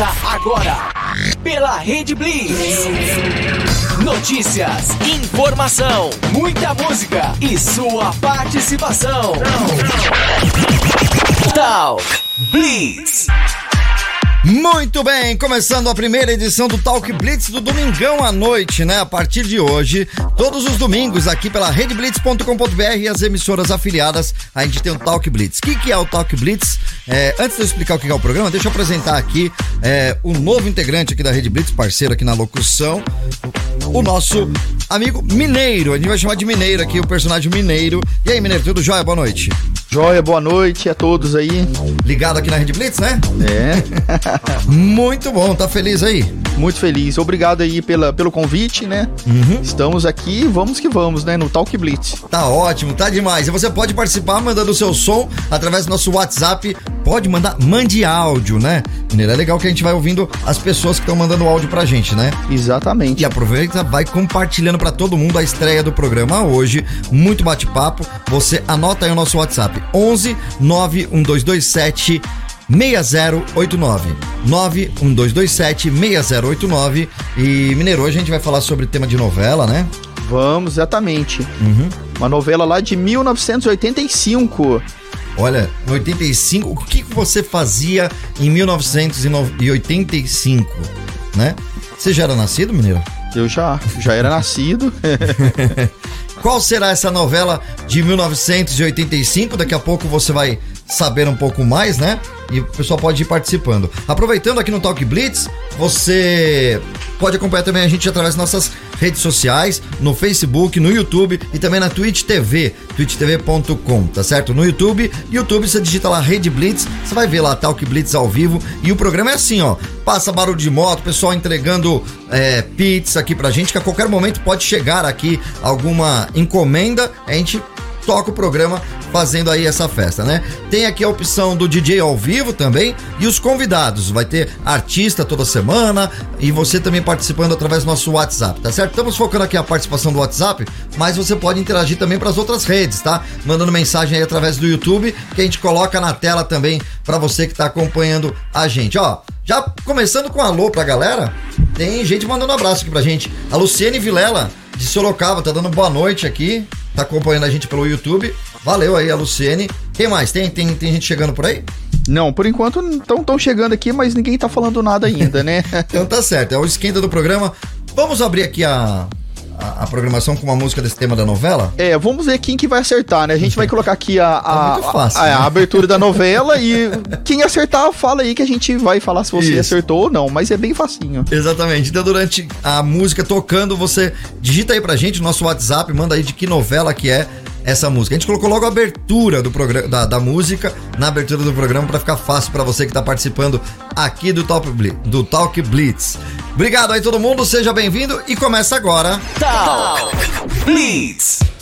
Começa agora pela Rede Blitz. Notícias, informação, muita música e sua participação. Talk Blitz. Muito bem, começando a primeira edição do Talk Blitz do domingão à noite, né? A partir de hoje, todos os domingos aqui pela redblitz.com.br e as emissoras afiliadas, a gente tem o Talk Blitz. O que, que é o Talk Blitz? É, antes de eu explicar o que é o programa, deixa eu apresentar aqui é, o novo integrante aqui da Rede Blitz, parceiro aqui na locução, o nosso amigo Mineiro. A gente vai chamar de Mineiro aqui, o personagem Mineiro. E aí, Mineiro, tudo jóia? Boa noite. Joia, boa noite a todos aí. Ligado aqui na Rede Blitz, né? É. Muito bom, tá feliz aí? Muito feliz. Obrigado aí pela, pelo convite, né? Uhum. Estamos aqui, vamos que vamos, né? No Talk Blitz. Tá ótimo, tá demais. E você pode participar mandando o seu som através do nosso WhatsApp. Pode mandar, mande áudio, né? Mineiro, é legal que a gente vai ouvindo as pessoas que estão mandando áudio pra gente, né? Exatamente. E aproveita, vai compartilhando para todo mundo a estreia do programa hoje. Muito bate-papo. Você anota aí o nosso WhatsApp: 11 91227 6089 91227 6089 e Mineiro, hoje a gente vai falar sobre tema de novela, né? Vamos, exatamente. Uhum. Uma novela lá de 1985. Olha, em 85, o que você fazia em 1985, né? Você já era nascido, Mineiro? Eu já, já era nascido. Qual será essa novela de 1985? Daqui a pouco você vai saber um pouco mais, né? E o pessoal pode ir participando. Aproveitando aqui no Talk Blitz, você pode acompanhar também a gente através das nossas redes sociais, no Facebook, no YouTube e também na Twitch TV, twitchtv.com, tá certo? No YouTube, YouTube você digita lá Rede Blitz, você vai ver lá Talk Blitz ao vivo e o programa é assim, ó, passa barulho de moto, pessoal entregando é, pizza aqui pra gente, que a qualquer momento pode chegar aqui alguma encomenda, a gente toca o programa fazendo aí essa festa, né? Tem aqui a opção do DJ ao vivo também e os convidados. Vai ter artista toda semana e você também participando através do nosso WhatsApp, tá certo? Estamos focando aqui a participação do WhatsApp, mas você pode interagir também para as outras redes, tá? Mandando mensagem aí através do YouTube que a gente coloca na tela também para você que tá acompanhando a gente, ó. Já começando com um alô pra galera, tem gente mandando um abraço aqui pra gente. A Luciene Vilela, de Sorocaba, tá dando boa noite aqui, tá acompanhando a gente pelo YouTube. Valeu aí, a Luciene. Quem mais? Tem, tem, tem gente chegando por aí? Não, por enquanto estão tão chegando aqui, mas ninguém tá falando nada ainda, né? então tá certo, é o esquenta do programa. Vamos abrir aqui a, a, a, programação com uma música desse tema da novela? É, vamos ver quem que vai acertar, né? A gente vai colocar aqui a, a, tá fácil, a, né? a, abertura da novela e quem acertar, fala aí que a gente vai falar se você Isso. acertou ou não, mas é bem facinho. Exatamente. Então, durante a música tocando, você digita aí pra gente no nosso WhatsApp, manda aí de que novela que é essa música. A gente colocou logo a abertura do programa da, da música na abertura do programa para ficar fácil para você que tá participando aqui do Talk Blitz, do Talk Blitz. Obrigado aí todo mundo, seja bem-vindo e começa agora. Talk Blitz.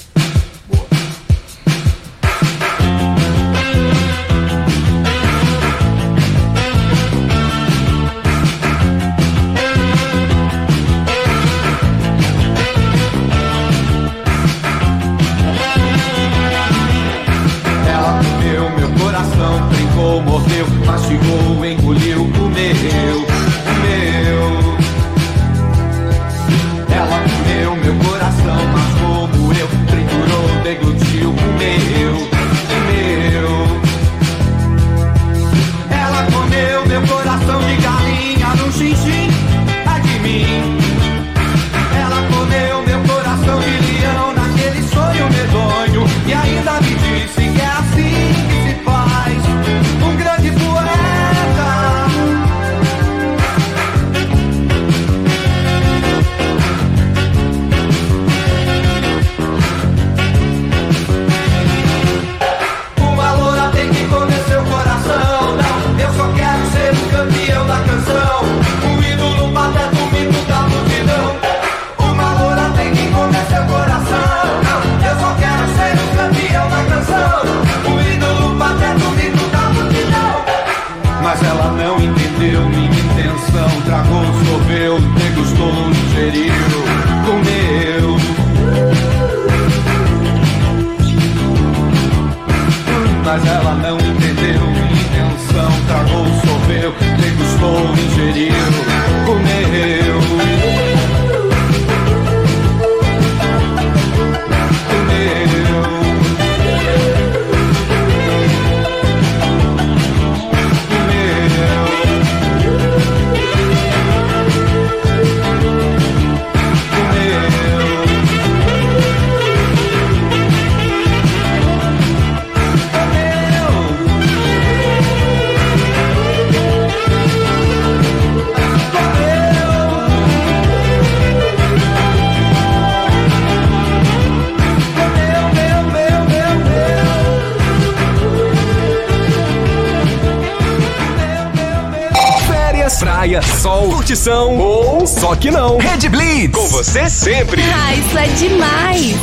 Que não. Red Blitz, com você sempre. Ah, isso é demais!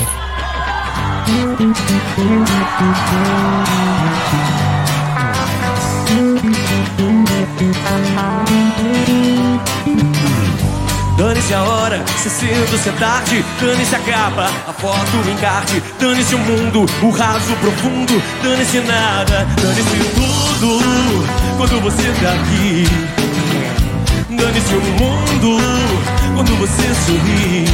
Dane-se a hora, se cedo, se é tarde, dane-se a capa, a foto, o encarte, dane-se o mundo, o raso profundo, dane-se nada, dane-se tudo, quando você tá aqui. Dane-se o mundo, quando você sorri.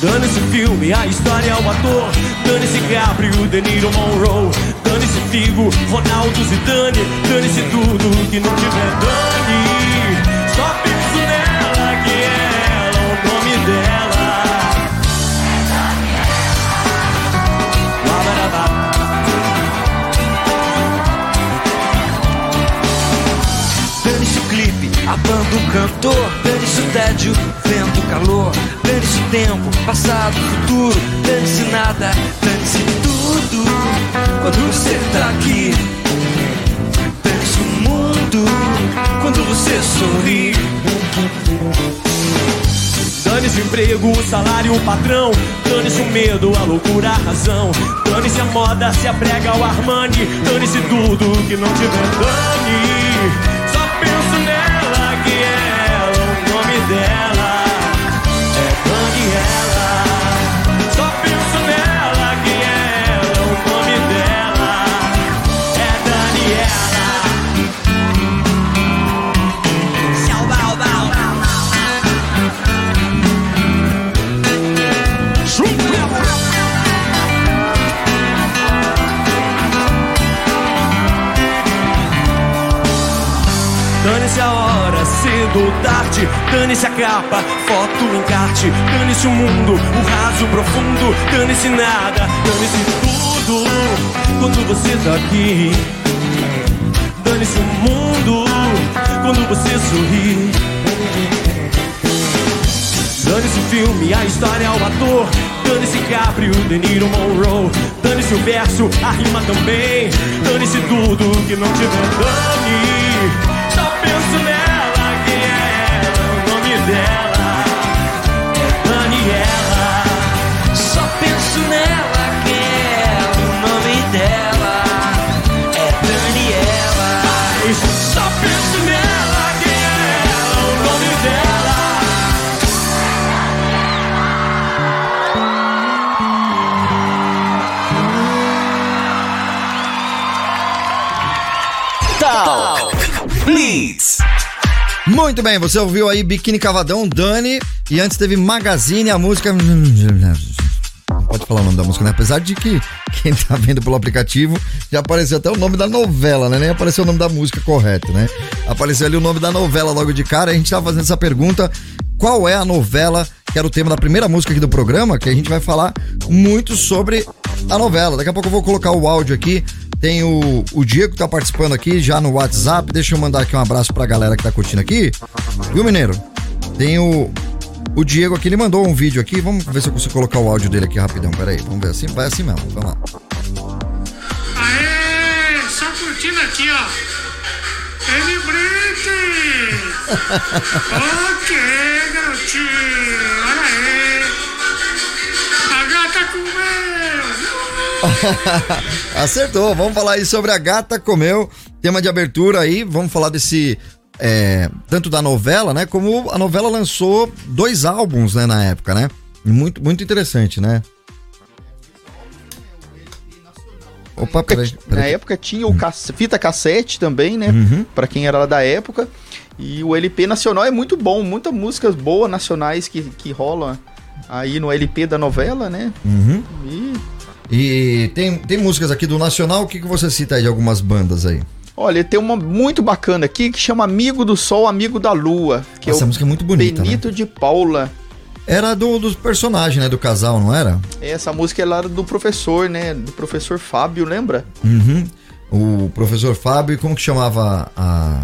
Dane-se o filme, a história, o ator. Dane-se Gabriel, De Niro, Monroe. Dane-se Figo, Ronaldo, Zidane. Dane-se tudo que não tiver dane Só cantor Dane-se o tédio, vento, calor Dane-se o tempo, passado, futuro Dane-se nada, dane-se tudo. Quando você tá aqui Dane-se o mundo. Quando você sorri. Dane-se o emprego, o salário, o patrão. Dane-se o medo, a loucura, a razão. Dane-se a moda, se a prega, o Armani. Dane-se tudo que não tiver dane dela É Daniela Só penso nela, que é ela, o nome dela. É Daniela. Tchau, bau, bau. Dane-se a hora, cedo ou tarde. Dane-se a capa, foto, encarte. Dane-se o mundo, o raso profundo. Dane-se nada, dane-se tudo. Quando você tá aqui Dane-se o mundo. Quando você sorri Dane-se o filme, a história, o ator. Dane-se Gabriel, De Niro, Monroe. Dane-se o verso, a rima também. Dane-se tudo que não tiver dane. Só penso nela, o Muito bem, você ouviu aí Biquíni Cavadão, Dani, e antes teve Magazine, a música. Pode falar o nome da música, né? Apesar de que quem tá vendo pelo aplicativo já apareceu até o nome da novela, né? Nem apareceu o nome da música correto, né? Apareceu ali o nome da novela logo de cara. A gente tava fazendo essa pergunta: qual é a novela que era o tema da primeira música aqui do programa? Que a gente vai falar muito sobre a novela. Daqui a pouco eu vou colocar o áudio aqui. Tem o, o Diego que tá participando aqui já no WhatsApp. Deixa eu mandar aqui um abraço pra galera que tá curtindo aqui. Viu, Mineiro? Tem o, o Diego aqui, ele mandou um vídeo aqui. Vamos ver se eu consigo colocar o áudio dele aqui rapidão. Pera aí, vamos ver assim. Vai assim mesmo. Vamos lá. Aê, só curtindo aqui, ó. Ele Brite! ok, garotinho, Acertou, vamos falar aí sobre a gata comeu, tema de abertura aí, vamos falar desse é, tanto da novela, né, como a novela lançou dois álbuns, né, na época, né? Muito, muito interessante, né? Opa, peraí, Na peraí. época tinha o cass- fita cassete também, né? Uhum. Pra quem era lá da época. E o LP nacional é muito bom, muitas músicas boas nacionais que, que rolam aí no LP da novela, né? Uhum. E E tem, tem músicas aqui do Nacional, o que, que você cita aí de algumas bandas aí? olha, tem uma muito bacana aqui que chama Amigo do Sol, Amigo da Lua, que Essa é música é muito bonita, né? Benito de Paula. Era do, dos personagens, né, do casal, não era? Essa música é lá do professor, né? Do professor Fábio, lembra? Uhum. O professor Fábio, como que chamava a,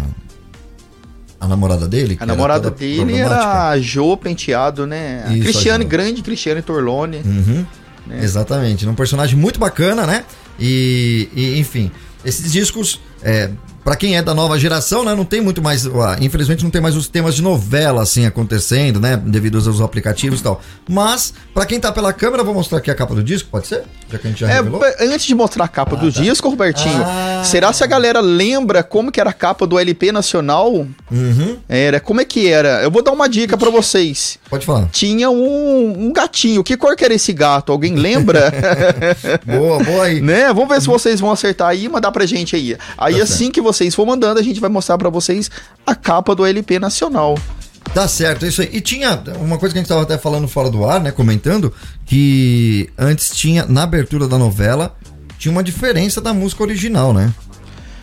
a namorada dele? A era namorada dele era a Jo Penteado, né? A Isso, Cristiane a. Grande, Cristiane Torlone. Uhum. Exatamente, um personagem muito bacana, né? E, e, enfim, esses discos, é, Pra quem é da nova geração, né, não tem muito mais, ah, infelizmente não tem mais os temas de novela assim acontecendo, né, devido aos aplicativos e tal. Mas pra quem tá pela câmera, vou mostrar aqui a capa do disco, pode ser? Já que a gente já É, revelou. b- antes de mostrar a capa do disco, Robertinho, Ah. será se a galera lembra como que era a capa do LP nacional? Uhum. Era, como é que era? Eu vou dar uma dica pra vocês. Pode falar. Tinha um, um gatinho. Que cor que era esse gato? Alguém lembra? Boa, boa aí. né? Vamos ver se vocês vão acertar aí e mandar pra gente aí. Aí Tá assim que vocês for mandando, a gente vai mostrar pra vocês a capa do LP nacional. Tá certo, é isso aí. E tinha uma coisa que a gente tava até falando fora do ar, né? Comentando, que antes tinha, na abertura da novela, tinha uma diferença da música original, né?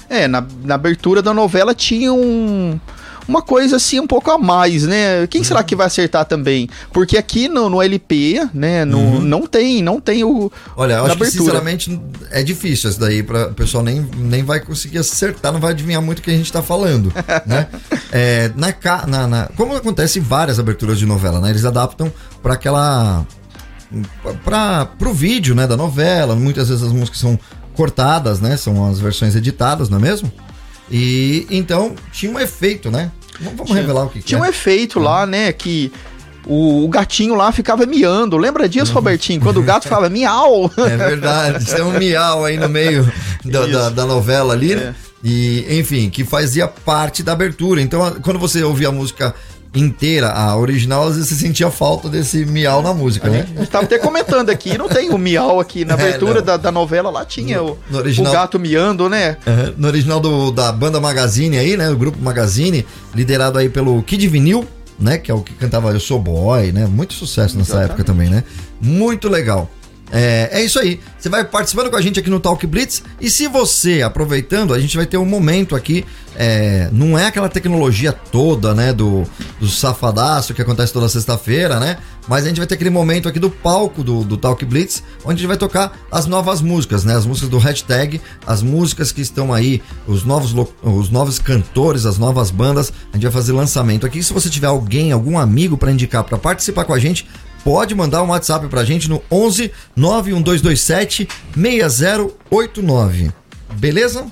É, na, na abertura da novela tinha um. Uma coisa assim um pouco a mais, né? Quem será que vai acertar também? Porque aqui no, no LP, né, no, não tem, não tem o. Olha, eu acho que sinceramente é difícil isso daí, pra, o pessoal nem, nem vai conseguir acertar, não vai adivinhar muito o que a gente tá falando, né? É, na, na, na- como acontece em várias aberturas de novela, né? Eles adaptam para aquela para pro vídeo, né, da novela. Muitas vezes as músicas são cortadas, né? São as versões editadas, não é mesmo? E então tinha um efeito, né? Vamos vamos revelar o que, que Tinha um é. efeito lá, né? Que o, o gatinho lá ficava miando. Lembra disso, Robertinho? Quando o gato ficava miau. É verdade, tem um miau aí no meio da, da, da novela ali, né? E, enfim, que fazia parte da abertura. Então, quando você ouvia a música inteira, a original, às vezes você sentia falta desse miau na música, né? A gente tava até comentando aqui, não tem o miau aqui. Na É, abertura não. da, da novela lá tinha o, no original- o gato miando, né? Aham, No original do, da banda Magazine aí, né? O grupo Magazine, liderado aí pelo Kid Vinil, né? Que é o que cantava Eu Sou Boy, né? Muito sucesso nessa época também, né? Muito legal. É, é isso aí. Você vai participando com a gente aqui no Talk Blitz. E se você, aproveitando, a gente vai ter um momento aqui. é, não é aquela tecnologia toda, né? Do, do safadaço que acontece toda sexta-feira, né? Mas a gente vai ter aquele momento aqui do palco do, do Talk Blitz, onde a gente vai tocar as novas músicas, né? As músicas do hashtag, as músicas que estão aí, os novos, os novos cantores, as novas bandas. A gente vai fazer lançamento aqui. Se você tiver alguém, algum amigo para indicar para participar com a gente, pode mandar um WhatsApp pra gente no 11 91227 6089. Beleza?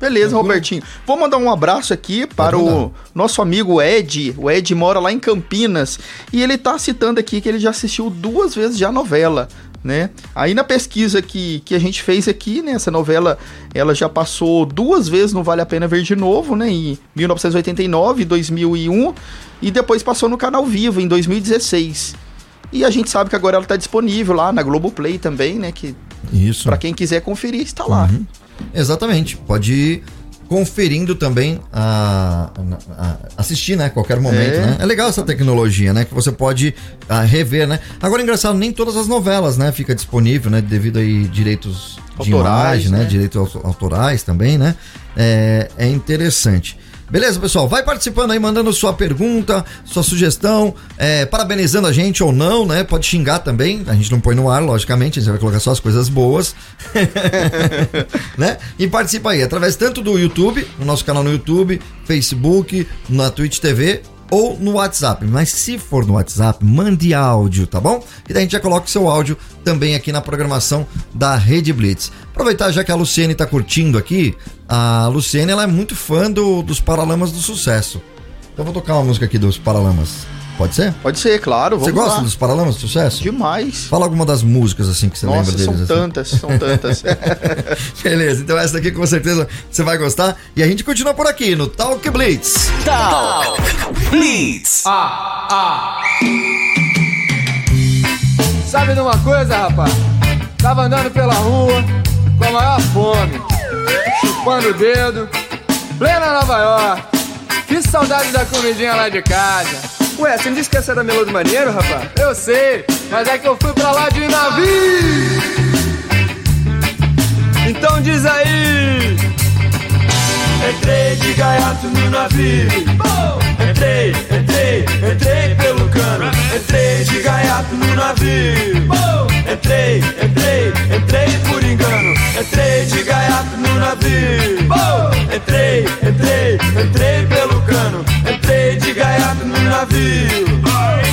Beleza, Robertinho. Vou mandar um abraço aqui para o nosso amigo Ed. O Ed mora lá em Campinas e ele tá citando aqui que ele já assistiu duas vezes já a novela, né? Aí na pesquisa que, que a gente fez aqui, né, essa novela, ela já passou duas vezes no Vale a Pena Ver de Novo, né, em 1989 e 2001 e depois passou no Canal Vivo em 2016. E a gente sabe que agora ela tá disponível lá na Globoplay também, né, que Isso. para quem quiser conferir está lá. Uhum. Exatamente. Pode ir conferindo também a, a- a- assistir, né? a Qualquer momento, É. né? É legal essa tecnologia, né? Que você pode ah, rever, né? Agora, engraçado, nem todas as novelas, né? Fica disponível, né? Devido aí direitos de Autorais, imagem, né? né? Direitos au- autorais também, né? É, é interessante. Beleza, pessoal? Vai participando aí, mandando sua pergunta, sua sugestão, é, parabenizando a gente ou não, né? Pode xingar também, a gente não põe no ar, logicamente, a gente vai colocar só as coisas boas. né? E participa aí, através tanto do YouTube, no nosso canal no YouTube, Facebook, na Twitch TV ou no WhatsApp. Mas se for no WhatsApp, mande áudio, tá bom? E daí a gente já coloca o seu áudio também aqui na programação da Rede Blitz. Aproveitar já que a Luciene tá curtindo aqui, a Luciene ela é muito fã do- dos Paralamas do Sucesso. Então eu vou tocar uma música aqui dos Paralamas. Pode ser? Pode ser, claro. Você gosta lá. dos Paralamas do Sucesso? Demais. Fala alguma das músicas assim que você Nossa, lembra são deles. assim. tantas, são tantas. Beleza, então essa daqui com certeza você vai gostar. E a gente continua por aqui no Talk Blitz. Talk Blitz. Sabe de uma coisa, rapaz? Tava andando pela rua com a maior fome, chupando o dedo, plena Nova York. Que saudade da comidinha lá de casa. Ué, você não disse que essa era Melô do Maneiro, rapaz? Eu sei, mas é que eu fui pra lá de navio. Então diz aí! Entrei de gaiato no navio. Entrei, entrei, entrei pelo cano. Entrei de gaiato no navio. Entrei, entrei, entrei por engano. Entrei de gaiato no navio. Entrei, entrei, entrei pelo cano. Entrei de gaiato no navio.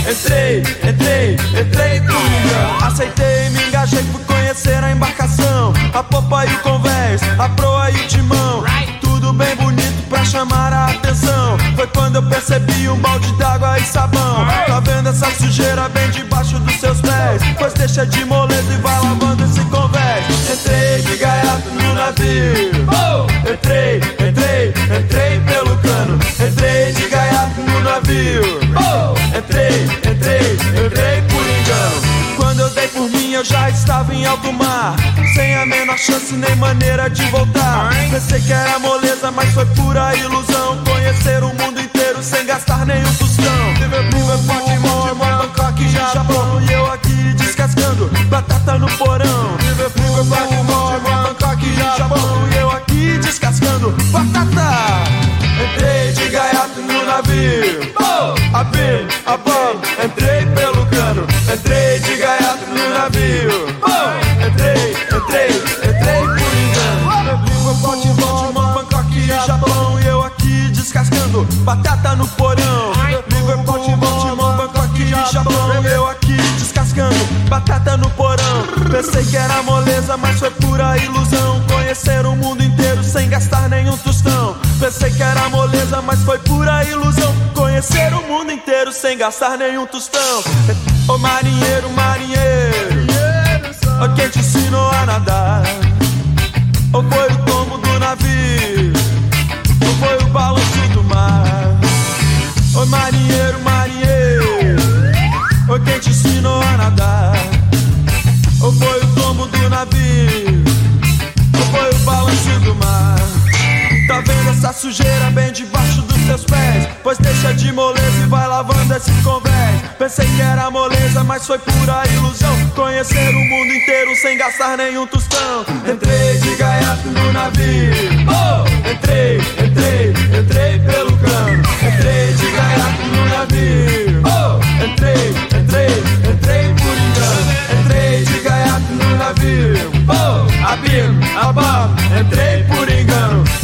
Entrei, entrei, entrei por engano. Aceitei, me engajei, fui conhecer a embarcação. A popa e o convés, a proa e o timão bem bonito pra chamar a atenção. Foi quando eu percebi um balde d'água e sabão. Tá vendo essa sujeira bem debaixo dos seus pés? Pois deixa de moleza e vai lavando esse convés. Entrei de gaiato no navio. Oh! Entrei, entrei, entrei pelo cano. Entrei de gaiato no navio. Oh! Entrei, entrei, entrei pelo dei por mim, eu já estava em alto mar. Sem a menor chance nem maneira de voltar. Pensei que era moleza, mas foi pura ilusão. Conhecer o mundo inteiro sem gastar nenhum tostão. Liverpool, Baltimore, Bangkok, Japão. E eu aqui descascando batata no porão. Liverpool, Baltimore, Bangkok, Japão. E eu aqui descascando batata. Entrei de gaiato no navio. Abim, abam, entrei batata no porão. Forte, Baltimore, Bangkok e Japão. Eu aqui descascando batata no porão. Pensei que era moleza, mas foi pura ilusão. Conhecer o mundo inteiro sem gastar nenhum tostão. Pensei que era moleza, mas foi pura ilusão. Conhecer o mundo inteiro sem gastar nenhum tostão. Ô marinheiro, marinheiro, ó quem te ensinou a nadar? Ou foi o tombo do navio? Ou foi o mar? Ô marinheiro, marinheiro, ó quem te ensinou a nadar? Ou foi o tombo do navio? Ou foi o balanço do mar? Tá vendo essa sujeira bem debaixo dos teus pés? Pois deixa de moleza e vai lavando esse convés. Pensei que era moleza, mas foi pura ilusão. Conhecer o mundo inteiro sem gastar nenhum tostão. Entrei de gaiato no navio. Oh! Entrei, entrei, entrei pelo cano.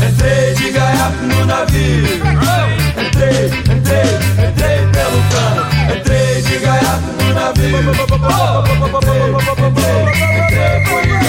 Entrei de gaiato no navio. Entrei, entrei, entrei por engano.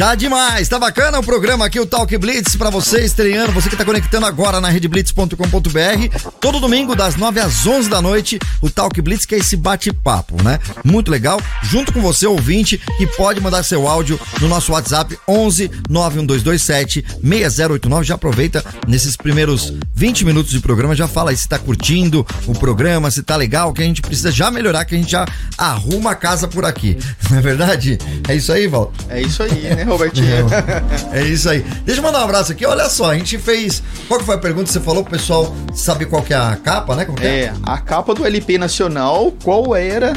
Tá demais, tá bacana o programa aqui, o Talk Blitz, pra você estreando, você que tá conectando agora na redblitz.com.br. Todo domingo, das 9 às 11 da noite, o Talk Blitz, que é esse bate-papo, né? Muito legal, junto com você, ouvinte, que pode mandar seu áudio no nosso WhatsApp 11 91227 6089. Já aproveita nesses primeiros 20 minutos de programa, já fala aí se tá curtindo o programa, se tá legal, que a gente precisa já melhorar, que a gente já arruma a casa por aqui. Não é verdade? É isso aí, Val? É isso aí, né, Robertinho? É isso aí. Deixa eu mandar um abraço aqui. Olha só, a gente fez. Qual que foi a pergunta que você falou pro pessoal saber qual que é a capa, né? Que É, a capa do LP nacional, qual era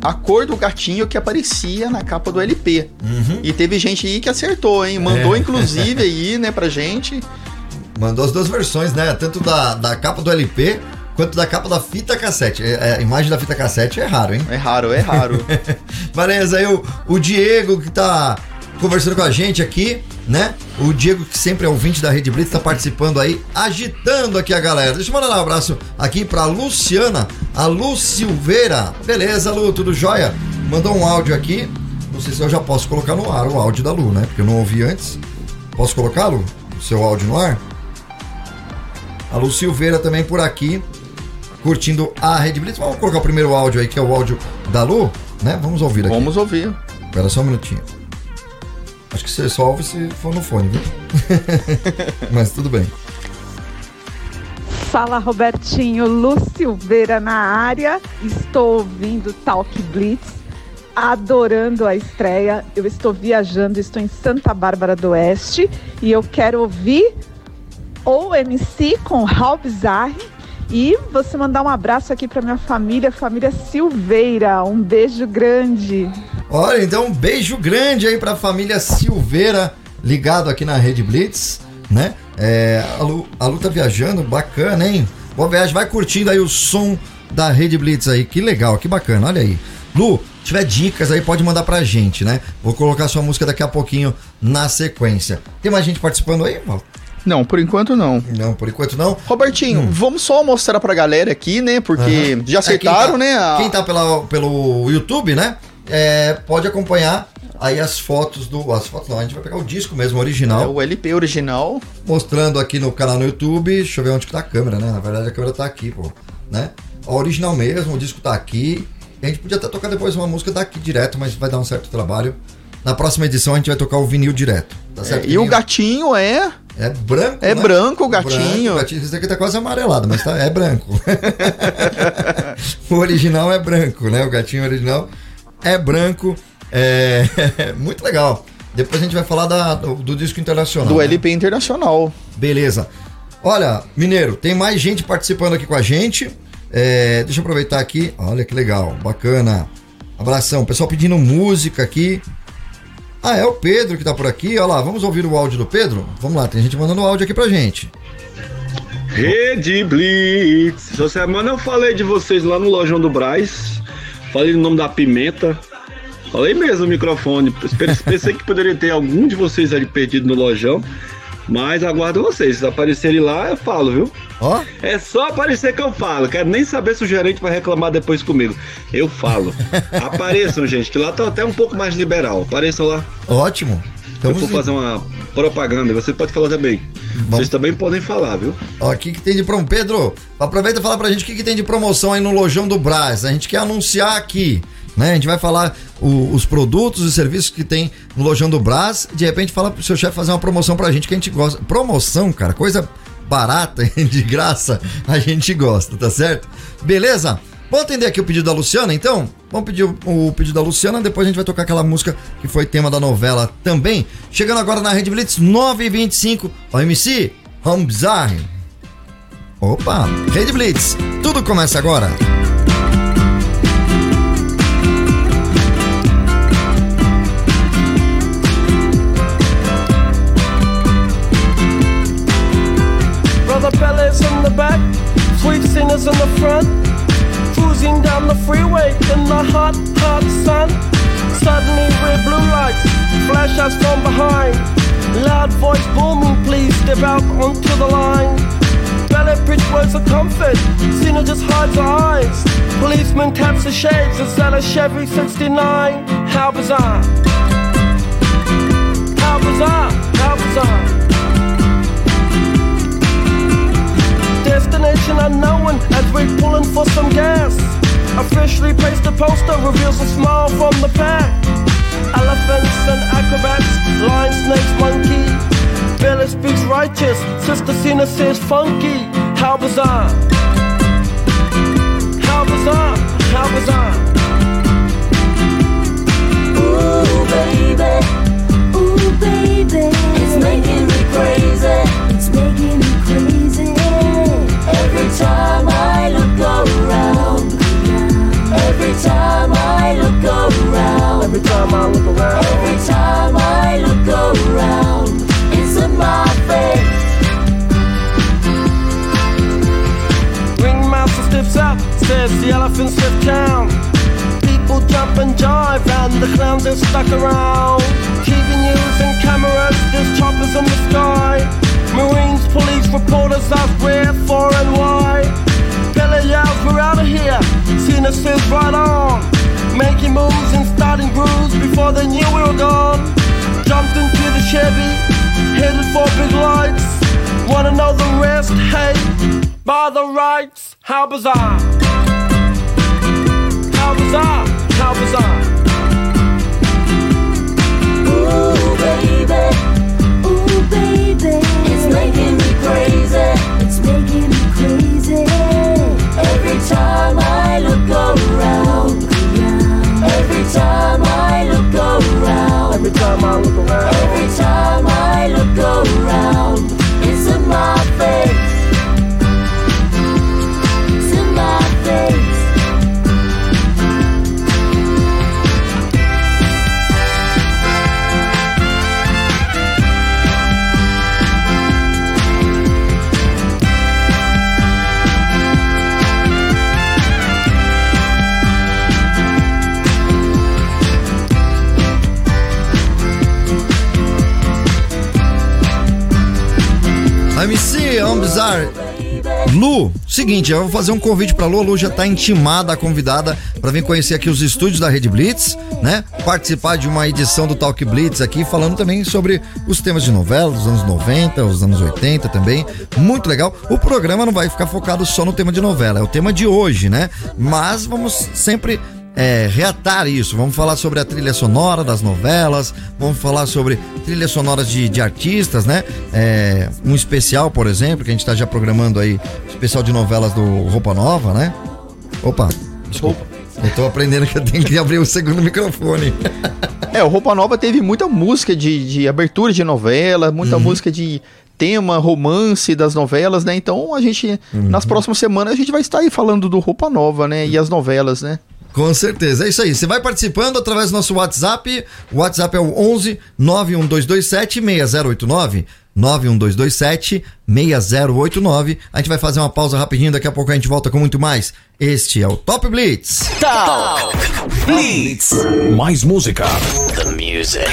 a cor do gatinho que aparecia na capa do LP. E teve gente aí que acertou, hein? Mandou, Uhum. É. inclusive, aí, né, pra gente. Mandou as duas versões, né? Tanto da, da capa do LP quanto da capa da fita cassete. É, é, a imagem da fita cassete é raro, hein? É raro, é raro. Beleza, aí o, o Diego que tá conversando com a gente aqui, né? O Diego, que sempre é ouvinte da Rede Blitz, tá participando aí, agitando aqui a galera. Deixa eu mandar um abraço aqui pra Luciana, a Lu Silveira. Beleza, Lu, tudo jóia? Mandou um áudio aqui. Não sei se eu já posso colocar no ar o áudio da Lu, né? Porque eu não ouvi antes. Posso colocar, Lu? O seu áudio no ar? A Lu Silveira também por aqui, curtindo a Rede Blitz. Vamos colocar o primeiro áudio aí, que é o áudio da Lu, né? Vamos ouvir aqui. Vamos ouvir. Espera só um minutinho. Acho que você só ouve se for no fone, viu? Mas tudo bem. Fala Robertinho, Lu Silveira na área. Estou ouvindo Talk Blitz, adorando a estreia. Eu estou viajando, estou em Santa Bárbara do Oeste e eu quero ouvir o MC com Raul Bizarre e você mandar um abraço aqui para minha família, família Silveira. Um beijo grande. Olha, então um beijo grande aí pra família Silveira, ligado aqui na Rede Blitz, né? É, a, Lu, a Lu tá viajando, bacana, hein? Boa viagem, vai curtindo aí o som da Rede Blitz aí, que legal, que bacana, olha aí. Lu, tiver dicas aí, pode mandar pra gente, né? Vou colocar sua música daqui a pouquinho na sequência. Tem mais gente participando aí, Val? Não, por enquanto não. Não, por enquanto não. Robertinho, vamos só mostrar pra galera aqui, né? Porque Aham. já É, quem acertaram, tá- né? a- Quem tá pela, pelo YouTube, né? é, pode acompanhar aí as fotos do. As fotos não, a gente vai pegar o disco mesmo, original. É o LP original. Mostrando aqui no canal no YouTube. Deixa eu ver onde que tá a câmera, né? Na verdade a câmera tá aqui, pô. Né? O original mesmo, o disco tá aqui. A gente podia até tocar depois uma música daqui direto, mas vai dar um certo trabalho. Na próxima edição a gente vai tocar o vinil direto. Tá certo? É, e o gatinho é. É branco. É né? branco o gatinho. Branco, o gatinho. Esse daqui tá quase amarelado, mas tá, é branco. o original é branco, né? O gatinho original é branco. É muito legal. Depois a gente vai falar da, do, do disco internacional. Do né? LP internacional. Beleza. Olha, Mineiro, tem mais gente participando aqui com a gente. É, deixa eu aproveitar aqui. Olha que legal, bacana. Abração. Pessoal pedindo música aqui. Ah, é o Pedro que tá por aqui. Olha lá, vamos ouvir o áudio do Pedro? Vamos lá, tem gente mandando áudio aqui pra gente. Rede Blitz. Essa semana eu falei de vocês lá no Lojão do Braz. Falei o nome da pimenta. Falei mesmo no microfone. Pensei que poderia ter algum de vocês ali perdido no lojão. Mas aguardo vocês. Se aparecerem lá, eu falo, viu? Ó. É só aparecer que eu falo. Quero nem saber se o gerente vai reclamar depois comigo. Eu falo. Apareçam, gente, que lá tá até um pouco mais liberal. Apareçam lá. Ótimo. Eu vou fazer uma propaganda. Você pode falar também. Vocês também podem falar, viu? Ó, o que, que tem de promoção? Pedro, aproveita e fala pra gente o que, que tem de promoção aí no Lojão do Brás. A gente quer anunciar aqui. Né? A gente vai falar o- os produtos e serviços que tem no Lojão do Brás. De repente, fala pro seu chefe fazer uma promoção pra gente que a gente gosta. Promoção, cara, coisa barata, de graça, a gente gosta, tá certo? Beleza? Vamos atender aqui o pedido da Luciana, então? Vamos pedir o, o pedido da Luciana, depois a gente vai tocar aquela música que foi tema da novela também. Chegando agora na Rede Blitz 925, ó, MC, Home. Opa, Rede Blitz, tudo começa agora. Sweet singers in the front. Cruising down the freeway in the hot, hot sun. Suddenly red blue lights flash us from behind. Loud voice booming, please step out onto the line. Ballet bridge words of comfort, Cena just hides her eyes. Policeman taps the shades, is that a Chevy 69? How bizarre! How bizarre! How bizarre! Destination unknown as we're pulling for some gas. Officially placed a poster reveals a smile from the pack. Elephants and acrobats, lion, snakes, monkey. Billy speaks righteous, Sister Cena says funky. How bizarre! How bizarre! How bizarre! Ooh, baby. Ooh, baby. It's making me crazy. It's making me time I look around. Every time I look around. Every time I look around. Every time I look around. It's in my face. Ringmaster stiffs up, says the elephants lift town. People jump and jive, and the clowns are stuck around. TV news and cameras, there's choppers in the sky. Marines, police, reporters ask where, for, and why. Billy yells, we're out of here. Cena says, right on. Making moves and starting grooves before they knew we were gone. Jumped into the Chevy, headed for big lights. Wanna know the rest? Hey, by the rights, how bizarre! How bizarre! How bizarre! Seguinte, eu vou fazer um convite pra Lu. A já tá intimada, convidada pra vir conhecer aqui os estúdios da Rede Blitz, né? Participar de uma edição do Talk Blitz aqui, falando também sobre os temas de novela dos anos 90, os anos 80 também. Muito legal. O programa não vai ficar focado só no tema de novela, é o tema de hoje, né? Mas vamos sempre é, reatar isso. Vamos falar sobre a trilha sonora das novelas, vamos falar sobre trilhas sonoras de, de artistas, né? É, um especial, por exemplo, que a gente tá já programando aí, especial de novelas do Roupa Nova, né? Opa, desculpa. Eu tô aprendendo que eu tenho que abrir o segundo microfone. É, o Roupa Nova teve muita música de, de abertura de novela, muita Uhum. música de tema, romance das novelas, né? Então a gente, Uhum. nas próximas semanas, a gente vai estar aí falando do Roupa Nova, né? E as novelas, né? Com certeza, é isso aí. Você vai participando através do nosso WhatsApp. O WhatsApp é o 11 91227 6089. 91227 6089. A gente vai fazer uma pausa rapidinho, daqui a pouco a gente volta com muito mais. Este é o Top Blitz. Talk Blitz. Mais música. The music.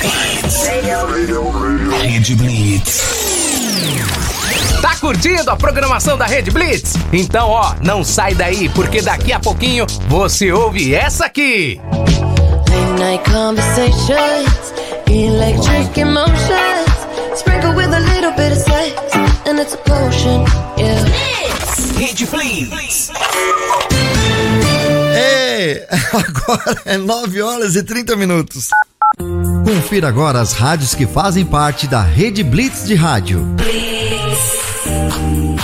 Rede Blitz. Tá curtindo a programação da Rede Blitz? Então, ó, não sai daí, porque daqui a pouquinho você ouve essa aqui. Late conversations, electric emotions, sprinkle with a little bit of sex, and it's a potion, yeah. Rede Blitz. Ei, agora é 9 horas e 30 minutos. Confira agora as rádios que fazem parte da Rede Blitz de Rádio.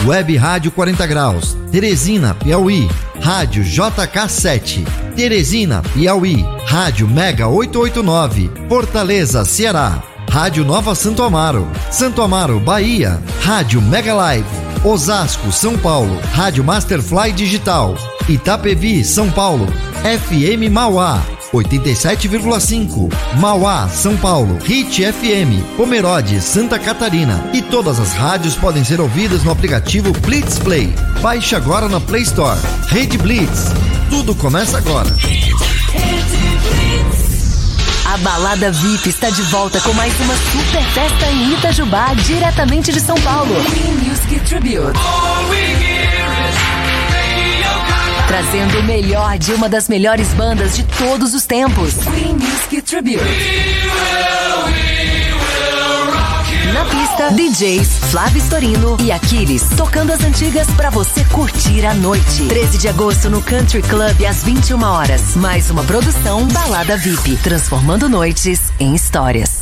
Web Rádio 40 Graus, Teresina, Piauí, Rádio JK7, Teresina, Piauí, Rádio Mega 889, Fortaleza, Ceará, Rádio Nova Santo Amaro, Santo Amaro, Bahia, Rádio Mega Live, Osasco, São Paulo, Rádio Masterfly Digital, Itapevi, São Paulo, FM Mauá, 87,5. Mauá, São Paulo. Hit FM, Pomerode, Santa Catarina. E todas as rádios podem ser ouvidas no aplicativo Blitz Play. Baixe agora na Play Store. Rede Blitz. Tudo começa agora. A Balada VIP está de volta com mais uma super festa em Itajubá, diretamente de São Paulo. Music Tribute. Trazendo o melhor de uma das melhores bandas de todos os tempos. Queen Music Tribute. Na pista, DJs Flávio Storino e Aquiles, tocando as antigas pra você curtir a noite. 13 de agosto no Country Club às 21 horas. Mais uma produção Balada VIP, transformando noites em histórias.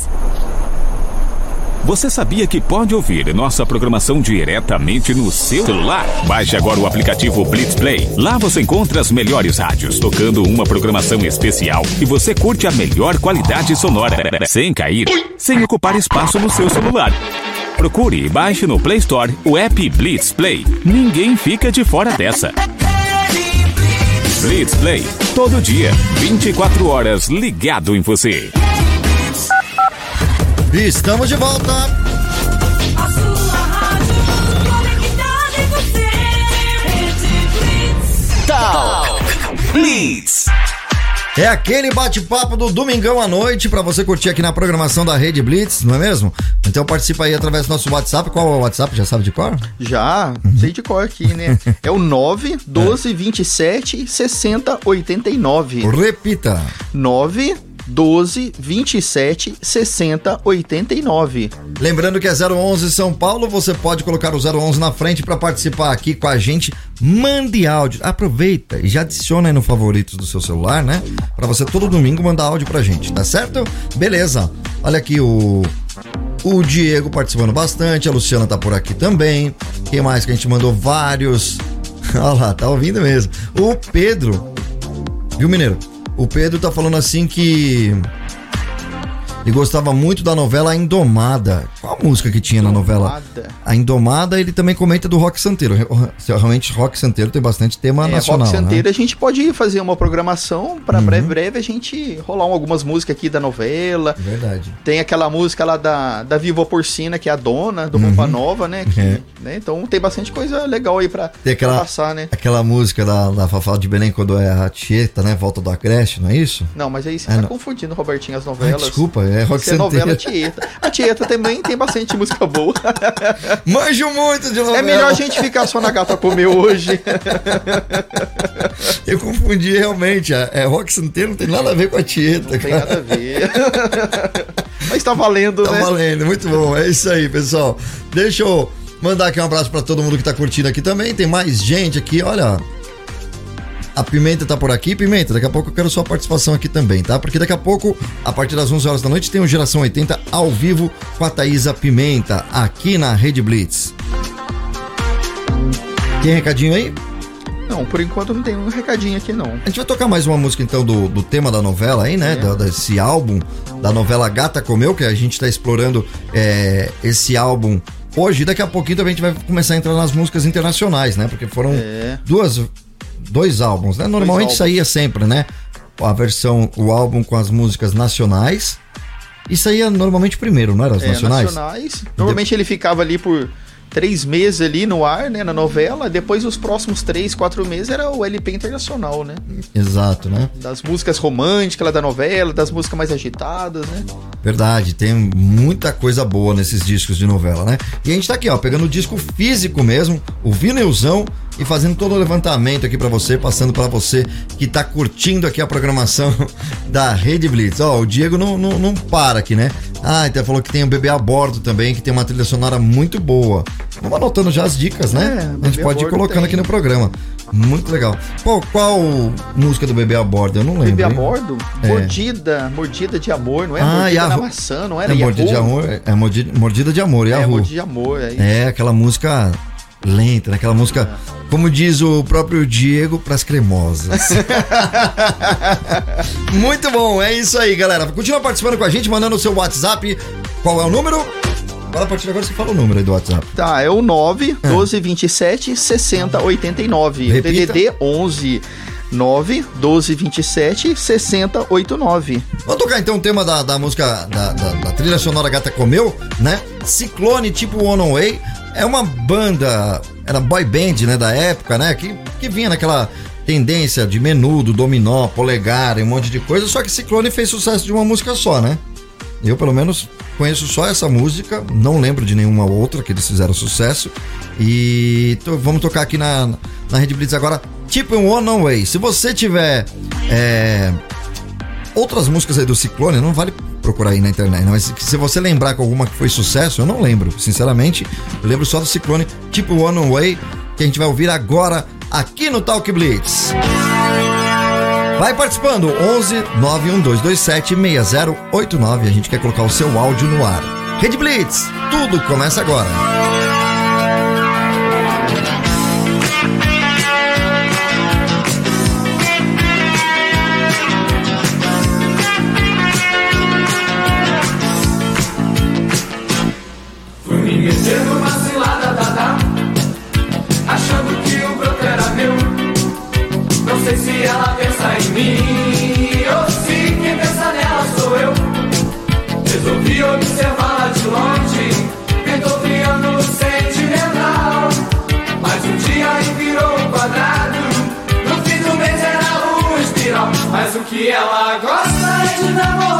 Você sabia que pode ouvir nossa programação diretamente no seu celular? Baixe agora o aplicativo Blitz Play. Lá você encontra as melhores rádios tocando uma programação especial e você curte a melhor qualidade sonora, sem cair, sem ocupar espaço no seu celular. Procure e baixe no Play Store o app Blitz Play. Ninguém fica de fora dessa. Blitz Play, todo dia, 24 horas ligado em você. Estamos de volta. Talk Blitz. É aquele bate-papo do domingão à noite pra você curtir aqui na programação da Rede Blitz, não é mesmo? Então participa aí através do nosso WhatsApp. Qual é o WhatsApp? Já sabe de cor? Já, sei de cor aqui, né? É o 9 12 27 60 89. Repita. 9 12 27 60 89. Lembrando que é 011 São Paulo, você pode colocar o 011 na frente para participar aqui com a gente. Mande áudio. Aproveita e já adiciona aí no favoritos do seu celular, né? Para você todo domingo mandar áudio pra gente, tá certo? Beleza. Olha aqui o o Diego participando bastante, a Luciana tá por aqui também. Quem mais que a gente mandou vários? Olha lá, tá ouvindo mesmo. O Pedro, viu, Mineiro? O Pedro tá falando assim que ele gostava muito da novela A Indomada. Qual a música que tinha na novela? A Indomada, ele também comenta do Rock Santeiro. Realmente, Rock Santeiro tem bastante tema É, nacional. Rock Santeiro, né? a gente pode fazer uma programação para Uhum. breve, breve a gente rolar algumas músicas aqui da novela. Verdade. Tem aquela música lá da, da Viva Porcina, que é a dona do Roupa Nova, né? que- É. né? Então tem bastante coisa legal aí pra, Tem aquela, pra passar, né? aquela música da, da Fafá de Belém quando é a Tieta, né? Volta do Agreste, não é isso? Não, mas aí você Ah, tá não. confundindo, Robertinho, as novelas. desculpa, é Rock Isso é novela Santeiro. Tieta. A Tieta também tem bastante música boa. Manjo muito de novela. É melhor a gente ficar só na gata comeu hoje. Eu confundi realmente. É, é rock santeiro, não tem nada a ver com a Tieta, Não tem nada a ver. Mas tá valendo, Tá né? valendo, muito bom. É isso aí, pessoal. Deixa eu mandar aqui um abraço pra todo mundo que tá curtindo aqui também. Tem mais gente aqui, olha. A Pimenta tá por aqui. Pimenta, daqui a pouco eu quero sua participação aqui também, tá? Porque daqui a pouco, a partir das 11 horas da noite, tem o Geração 80 ao vivo com a Thaísa Pimenta, aqui na Rede Blitz. Tem recadinho aí? Não, por enquanto não tem um recadinho aqui, não. A gente vai tocar mais uma música então do, do tema da novela aí, né? Da- desse álbum, da novela Gata Comeu, que a gente tá explorando é, esse álbum hoje. Daqui a pouquinho também a gente vai começar a entrar nas músicas internacionais, né? Porque foram É. duas, dois álbuns, né? Normalmente álbuns. saía sempre, né? A versão, o álbum com as músicas nacionais. E saía normalmente primeiro, não era? As É, nacionais? nacionais. Normalmente ele ficava ali por três meses ali no ar, né? Na novela. Depois os próximos três, quatro meses era o LP internacional, né? Exato, né? Das músicas românticas lá da novela, das músicas mais agitadas, né? Verdade, tem muita coisa boa nesses discos de novela, né? E a gente tá aqui, ó, pegando o disco físico mesmo, o vinilzão e fazendo todo o levantamento aqui pra você, passando pra você que tá curtindo aqui a programação da Rede Blitz. Ó, o Diego não, não, não para aqui, né? Ah, então falou que tem o Bebê a Bordo também, que tem uma trilha sonora muito boa. Vamos anotando já as dicas, né? É, a gente a pode ir colocando tem. aqui no programa. Muito legal. Qual, qual música do Bebê a Bordo? Eu não lembro. Bebê a bordo? É. Mordida, mordida de amor, não é? Ah, mordida a na maçã, não era? É mordida de amor, é mordida, mordida de amor, e a É, Ru. mordida de amor, é isso. É, aquela música lenta, né? aquela música, como diz o próprio Diego, pras cremosas. Muito bom, é isso aí, galera. Continua participando com a gente, mandando o seu WhatsApp. Qual é o número? Agora, a partir de agora, você fala o número aí do WhatsApp. Tá, é o 9 12 27 60 89. Repita. DDD 11 9 12 27 60 89. Vamos tocar então o tema da, da música, da, da- da trilha sonora Gata Comeu, né? Ciclone tipo One Way. É uma banda, era boy band, né, da época, né? Que, que vinha naquela tendência de menudo, dominó, polegar um monte de coisa. Só que Ciclone fez sucesso de uma música só, né? Eu, pelo menos, conheço só essa música, não lembro de nenhuma outra que eles fizeram sucesso. E vamos tocar aqui na, na Rede Blitz agora, tipo One Way. Se você tiver. é, outras músicas aí do Ciclone, não vale procurar aí na internet, mas se você lembrar com alguma que foi sucesso, eu não lembro, sinceramente. Eu lembro só do Ciclone, tipo One Way, que a gente vai ouvir agora aqui no Talk Blitz. Vai participando, 11 91227 6089. A gente quer colocar o seu áudio no ar. Rede Blitz, tudo começa agora. Fui me meter numa cilada dada Achando que o broto era meu. Não sei se ela pensa em mim Ou se quem pensa nela sou eu. Resolvi observá-la de longe Tentou triângulo sentimental. Mas um dia aí virou um quadrado. No fim do mês era uma espiral. Mas o que ela gosta é de namorados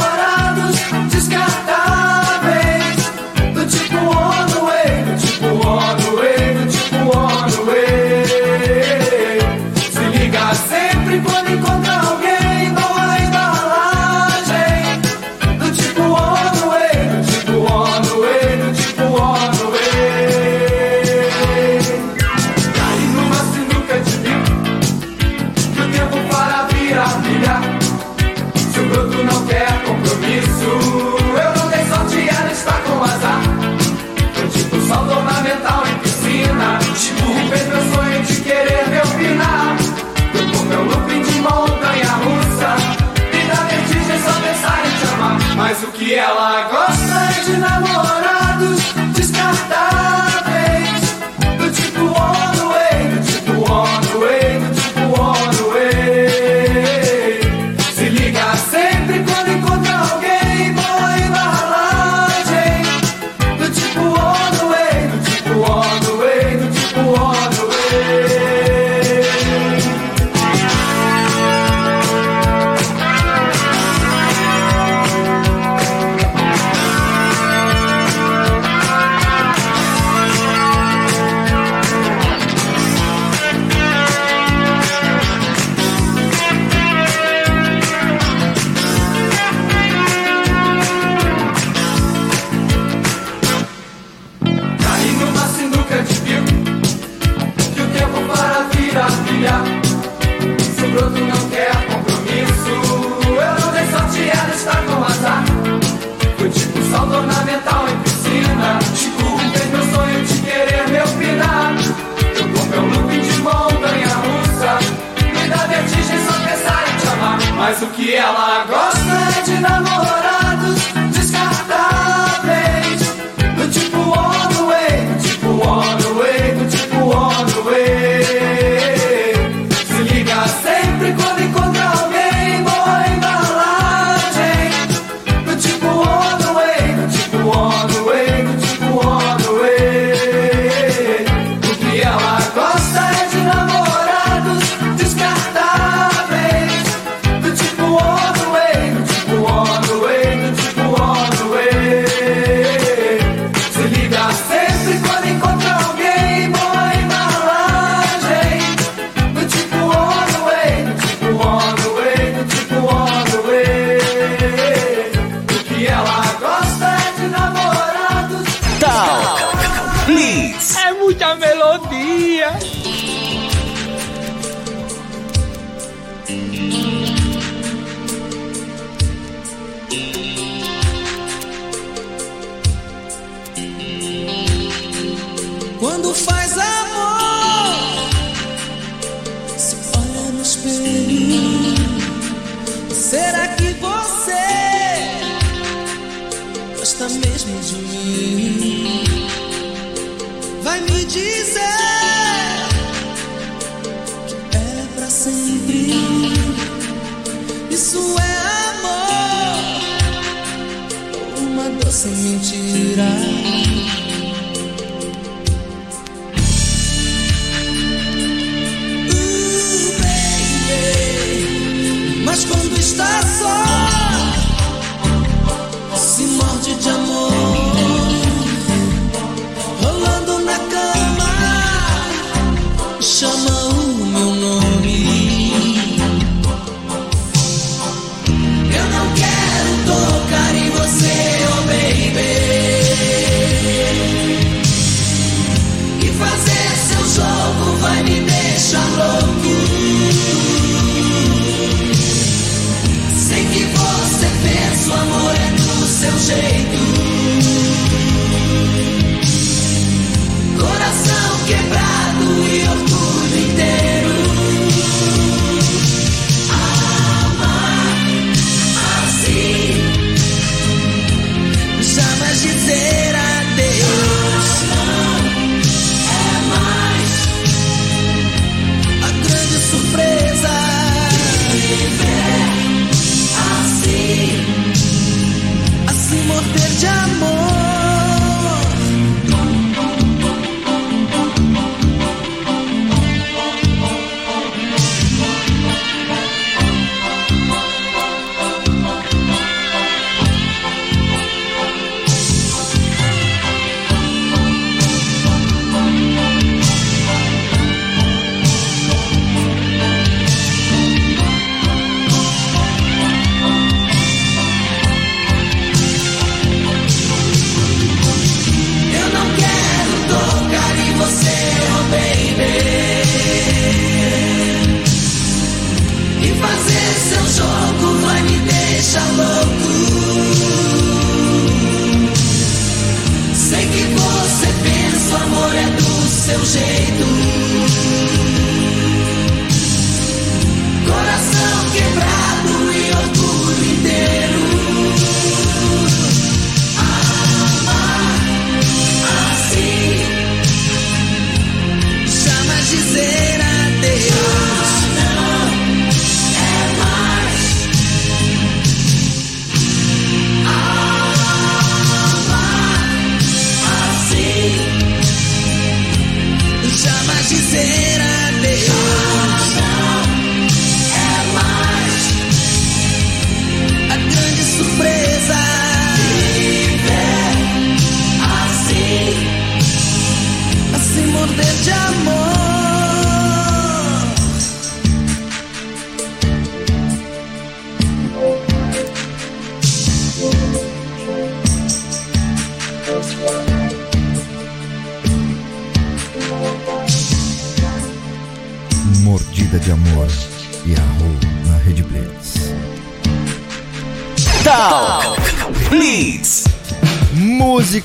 amor.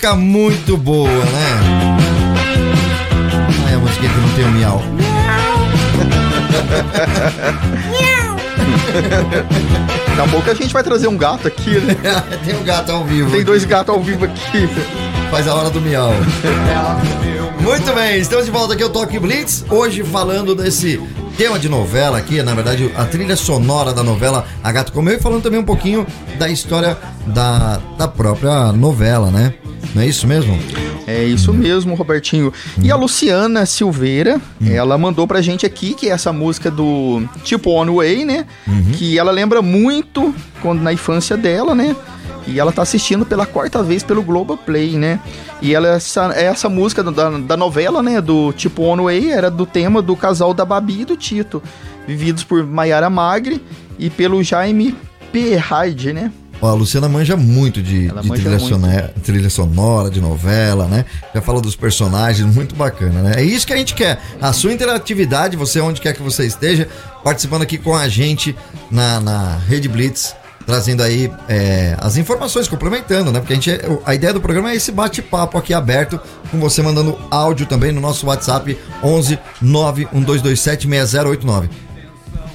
Música muito boa, né? Aí a música que não tem o miau. Daqui a pouco a gente vai trazer um gato aqui, né? Tem um gato ao vivo. Tem dois gatos ao vivo aqui. Faz a hora do miau. Muito bem, estamos de volta aqui ao Toque Blitz. Hoje falando desse tema de novela aqui, na verdade, a trilha sonora da novela A Gato Comeu e falando também um pouquinho da história da, da própria novela, né? Não é isso mesmo? É isso mesmo, Robertinho. E a Luciana Silveira, ela mandou pra gente aqui que é essa música do tipo On Way, né? Que ela lembra muito quando na infância dela, né? E ela tá assistindo pela quarta vez pelo Globoplay, né? E ela, essa, essa música da, da novela, né? Do tipo On Way, era do tema do casal da Babi e do Tito. Vividos por Maiara Magre e pelo Jaime Perraide, né? Ó, a Luciana manja muito de, de manja trilha, muito. sonora, trilha sonora, de novela, né? Já fala dos personagens, muito bacana, né? É isso que a gente quer. A sua interatividade, você onde quer que você esteja, participando aqui com a gente na, na Rede Blitz, trazendo aí é, as informações, complementando, né? Porque a, gente, é- a ideia do programa é esse bate-papo aqui aberto, com você mandando áudio também no nosso WhatsApp 11 91227 6089.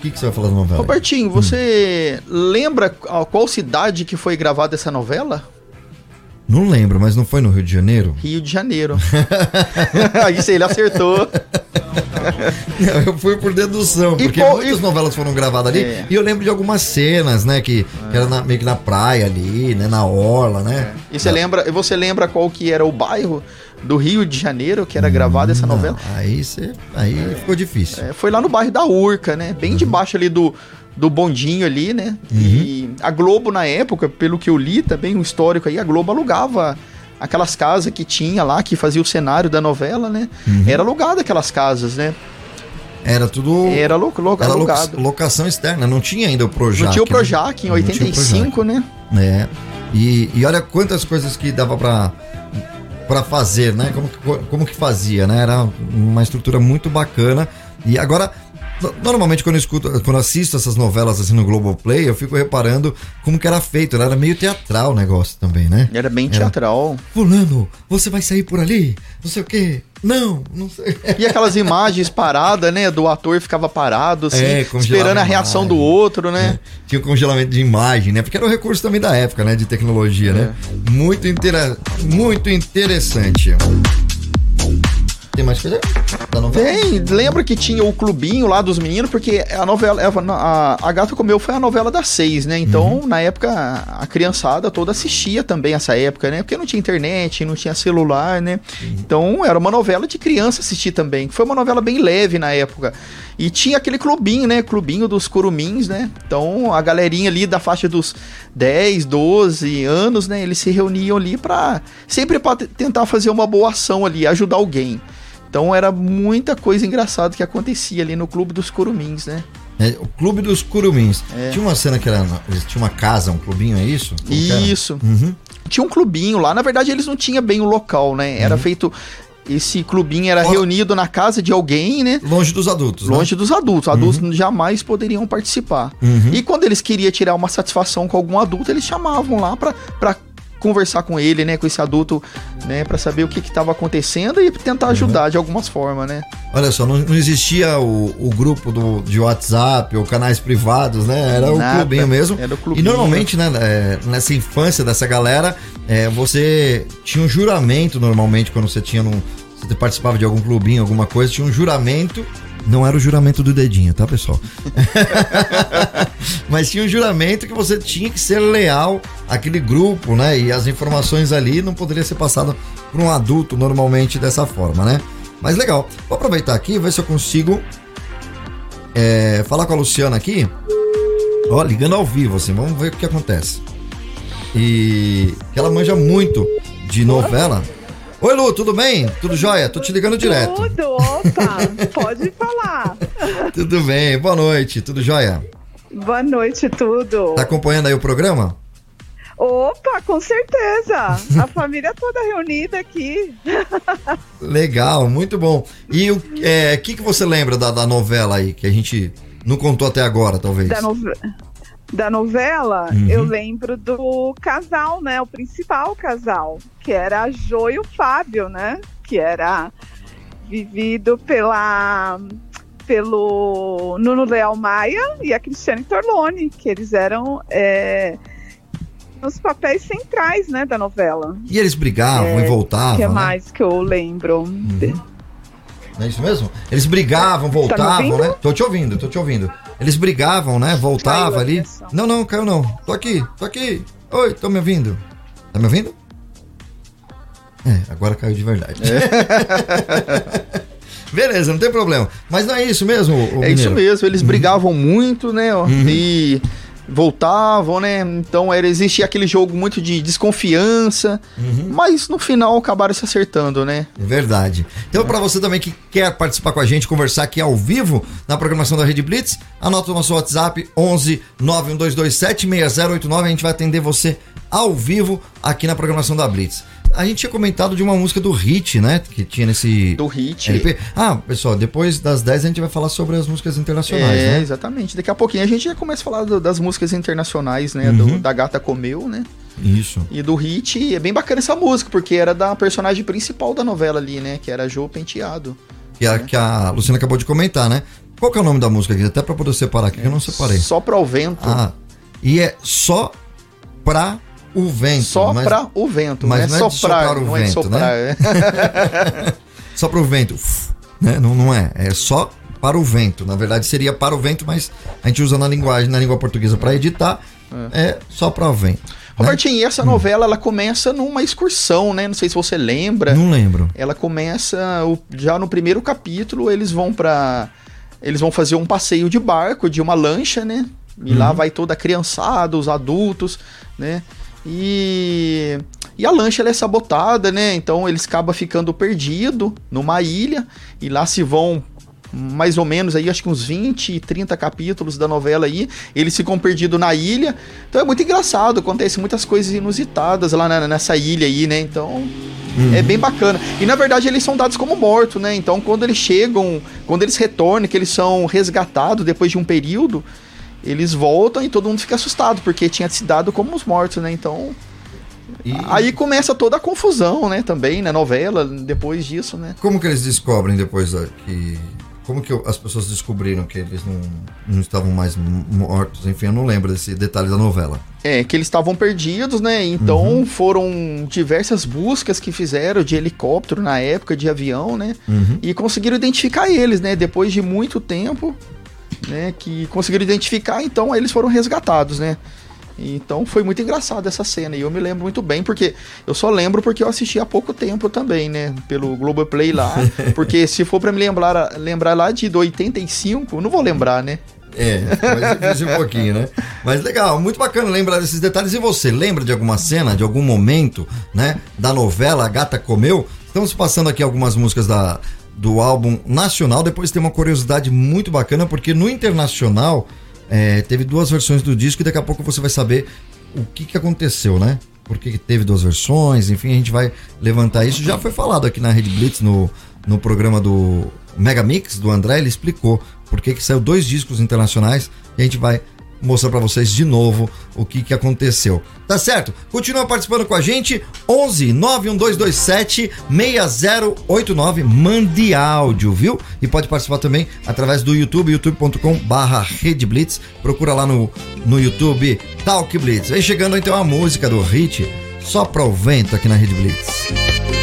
O que, que você vai falar da novela? Robertinho, você lembra a qual cidade que foi gravada essa novela? Não lembro, mas não foi no Rio de Janeiro? Rio de Janeiro. Isso ele acertou. Não, eu fui por dedução, E porque qual- muitas novelas foram gravadas ali. É. E eu lembro de algumas cenas, né? Que, que era na- meio que na praia ali, né? Na orla, né? E você lembra, e você lembra qual que era o bairro do Rio de Janeiro que era gravada essa Não, novela? Aí, cê, aí ficou difícil. É, foi lá no bairro da Urca, né? Bem debaixo ali do, do bondinho ali, né? E a Globo na época, pelo que eu li também, um histórico aí, a Globo alugava aquelas casas que tinha lá, que fazia o cenário da novela, né? Era alugada aquelas casas, né? Era tudo. Era lo, lo, Era alugado. locação externa, não tinha ainda o Projac. Não tinha o né? Projac em Não tinha o 85, né? É. E, e olha quantas coisas que dava pra, pra fazer, né? Como, que- como que fazia, né? Era uma estrutura muito bacana. E agora, normalmente quando eu escuto, quando eu assisto essas novelas assim no Globoplay, eu fico reparando como que era feito. né? Era meio teatral o negócio também, né? Era bem teatral. Fulano, você vai sair por ali? Não sei o quê. Não, não sei. E aquelas imagens paradas, né? Do ator ficava parado, assim, É, esperando a reação imagem. do outro, né? Tinha o congelamento de imagem, né? Porque era um recurso também da época, né? De tecnologia, né? Muito, intera... muito interessante. Tem mais coisa da novela? Tem, lembra que tinha o clubinho lá dos meninos, porque a novela, a, a Gata Comeu foi a novela das seis, né? Então, na época, a criançada toda assistia também essa época, né? Porque não tinha internet, não tinha celular, né? Então, era uma novela de criança assistir também. Foi uma novela bem leve na época. E tinha aquele clubinho, né? Clubinho dos curumins, né? Então, a galerinha ali da faixa dos 10, 12 anos, né? Eles se reuniam ali pra... Sempre pra tentar fazer uma boa ação ali, ajudar alguém. Então era muita coisa engraçada que acontecia ali no Clube dos Curumins, né? É, o Clube dos Curumins. É. Tinha uma cena que era. Eles tinham uma casa, um clubinho, é isso? Como? Isso. Uhum. Tinha um clubinho lá, na verdade eles não tinham bem o local, né? Era Uhum. feito. Esse clubinho era reunido na casa de alguém, né? Longe dos adultos. né? Longe dos adultos. Adultos jamais poderiam participar. Uhum. E quando eles queriam tirar uma satisfação com algum adulto, eles chamavam lá pra, pra conversar com ele, né? Com esse adulto, né? Pra saber o que que tava acontecendo e tentar Uhum. ajudar de algumas formas, né? Olha só, não, não existia o, o grupo do, de WhatsApp ou canais privados, né? Era o Nada. clubinho mesmo. Era o E clubinho. normalmente, né, é, nessa infância dessa galera, é, você tinha um juramento normalmente quando você tinha num, você participava de algum clubinho, alguma coisa, tinha um juramento. Não era o juramento do dedinho, tá, pessoal? Mas tinha um juramento que você tinha que ser leal àquele grupo, né? E as informações ali não poderiam ser passadas para um adulto normalmente dessa forma, né? Mas legal. Vou aproveitar aqui, ver se eu consigo é, falar com a Luciana aqui. Ó, ligando ao vivo, assim, vamos ver o que acontece. E ela manja muito de novela. Oi, Lu, tudo bem? Tudo jóia? Tô te ligando direto. Tudo, opa, pode falar. Tudo bem, boa noite, tudo jóia? Boa noite, tudo. Tá acompanhando aí o programa? Opa, com certeza. A família toda reunida aqui. Legal, muito bom. E o é, que, que você lembra da, da novela aí, que a gente não contou até agora, talvez? Da, nove- da novela, Uhum. eu lembro do casal, né? O principal casal, que era a Jo e o Fábio, né? Que era vivido pela pelo Nuno Leal Maia e a Cristiane Torlone, que eles eram é, os papéis centrais, né, da novela. E eles brigavam É, e voltavam, O que né? mais que eu lembro? Não é isso mesmo? Eles brigavam, voltavam, ouvindo? né? Tô te ouvindo, tô te ouvindo. Eles brigavam, né? Voltava Caiu ali. Não, não, caiu não. Tô aqui, tô aqui. Oi, tô me ouvindo. Tá me ouvindo? É, agora caiu de verdade. Beleza, não tem problema. Mas não é isso mesmo, É isso Mineiro? mesmo, eles brigavam muito, né? ó, Uhum. E voltavam, né? Então era, existia aquele jogo muito de desconfiança, mas no final acabaram se acertando, né? É verdade. Então, pra você também que quer participar com a gente, conversar aqui ao vivo na programação da Rede Blitz, anota o nosso WhatsApp 11 91227 6089. A gente vai atender você ao vivo aqui na programação da Blitz. A gente tinha comentado de uma música do Hit, né? Que tinha nesse. Do Hit. LP. Ah, pessoal, depois das 10 a gente vai falar sobre as músicas internacionais, é, né? exatamente. Daqui a pouquinho a gente já começa a falar do- das músicas internacionais, né? do- Uhum. da Gata Comeu, né? Isso. E do Hit, e é bem bacana essa música, porque era da personagem principal da novela ali, né? Que era Jo Penteado. Que a, que a Luciana acabou de comentar, né? Qual que é o nome da música aqui? Até pra poder separar aqui, que eu não separei. Só pra o vento. Ah, e é só pra o vento. Só mas- o vento, mas não é não é soprar, soprar o não é vento, soprar, né? só para o vento, né? Não, não é, é só para o vento. Na verdade seria para o vento, mas a gente usa na linguagem, na língua portuguesa para editar, é só para o vento. né? Robertinho, e essa novela ela começa numa excursão, né? Não sei se você lembra. Não lembro. Ela começa já no primeiro capítulo, eles vão pra. eles vão fazer um passeio de barco, de uma lancha, né? E lá Uhum. vai toda a criançada, os adultos, né? E e a lancha ela é sabotada, né? Então eles acabam ficando perdido numa ilha e lá se vão mais ou menos aí, acho que uns 20, 30 capítulos da novela aí, eles ficam perdidos na ilha. Então é muito engraçado, acontece muitas coisas inusitadas lá na- nessa ilha aí, né? Então é bem bacana. E na verdade eles são dados como mortos, né? Então quando eles chegam, quando eles retornam, que eles são resgatados depois de um período, eles voltam e todo mundo fica assustado, porque tinha se dado como os mortos, né? Então. Aí começa toda a confusão, né? Também na novela, depois disso, né? Como que eles descobrem depois da- que. Como que as pessoas descobriram que eles não, não estavam mais mortos? Enfim, eu não lembro desse detalhe da novela. É, que eles estavam perdidos, né? Então Uhum. foram diversas buscas que fizeram de helicóptero na época, de avião, né? Uhum. E conseguiram identificar eles, né? Depois de muito tempo, né? Que conseguiram identificar, então eles foram resgatados, né? Então foi muito engraçado essa cena e eu me lembro muito bem, porque eu só lembro porque eu assisti há pouco tempo também, né? Pelo Globoplay lá. porque se for pra me lembrar, lembrar lá de 85, eu não vou lembrar, né? É, difícil um pouquinho, né? Mas legal, muito bacana lembrar desses detalhes. E você, lembra de alguma cena, de algum momento, né? Da novela A Gata Comeu? Estamos passando aqui algumas músicas da, do álbum nacional. Depois tem uma curiosidade muito bacana, porque no internacional é, teve duas versões do disco e daqui a pouco você vai saber o que, que aconteceu, né? Por que teve duas versões, enfim, a gente vai levantar isso. Já foi falado aqui na Rede Blitz, no, no programa do Mega Mix, do André, ele explicou por que que saiu dois discos internacionais e a gente vai mostrar pra vocês de novo o que que aconteceu. Tá certo? Continua participando com a gente, 11 91227 6089, mande áudio, viu? E pode participar também através do YouTube, youtube.com barra Rede Blitz, procura lá no, no YouTube Talk Blitz. Vem chegando então a música do Hit, só pra o vento aqui na Rede Blitz.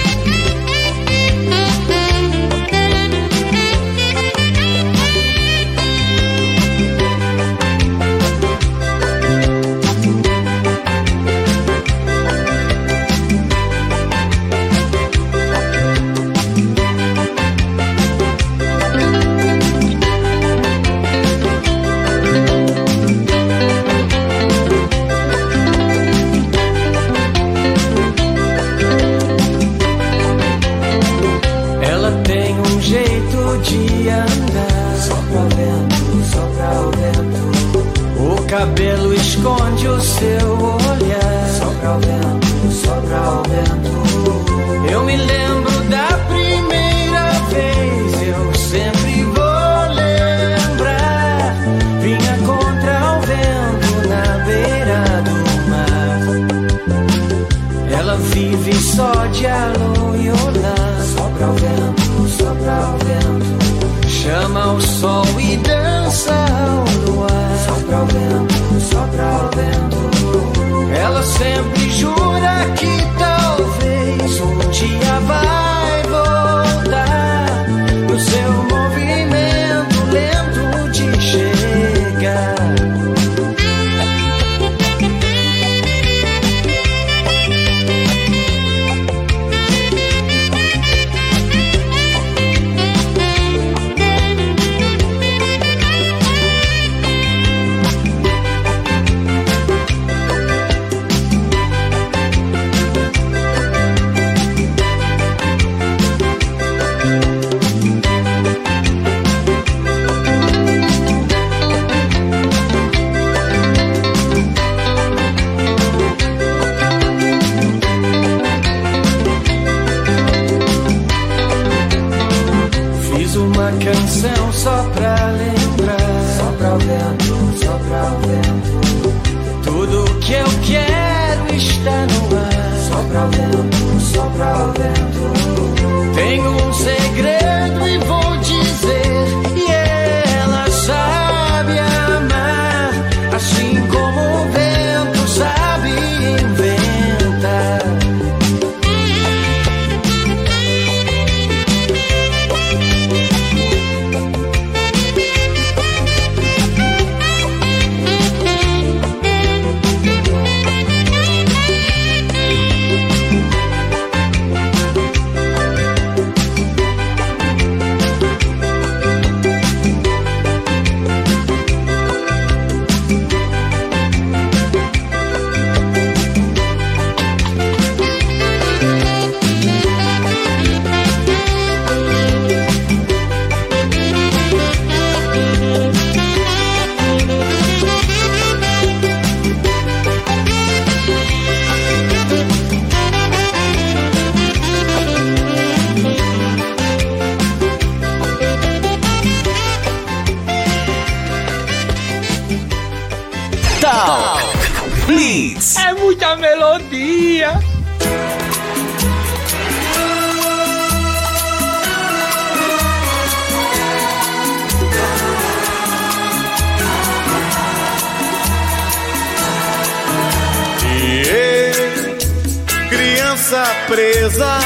Presa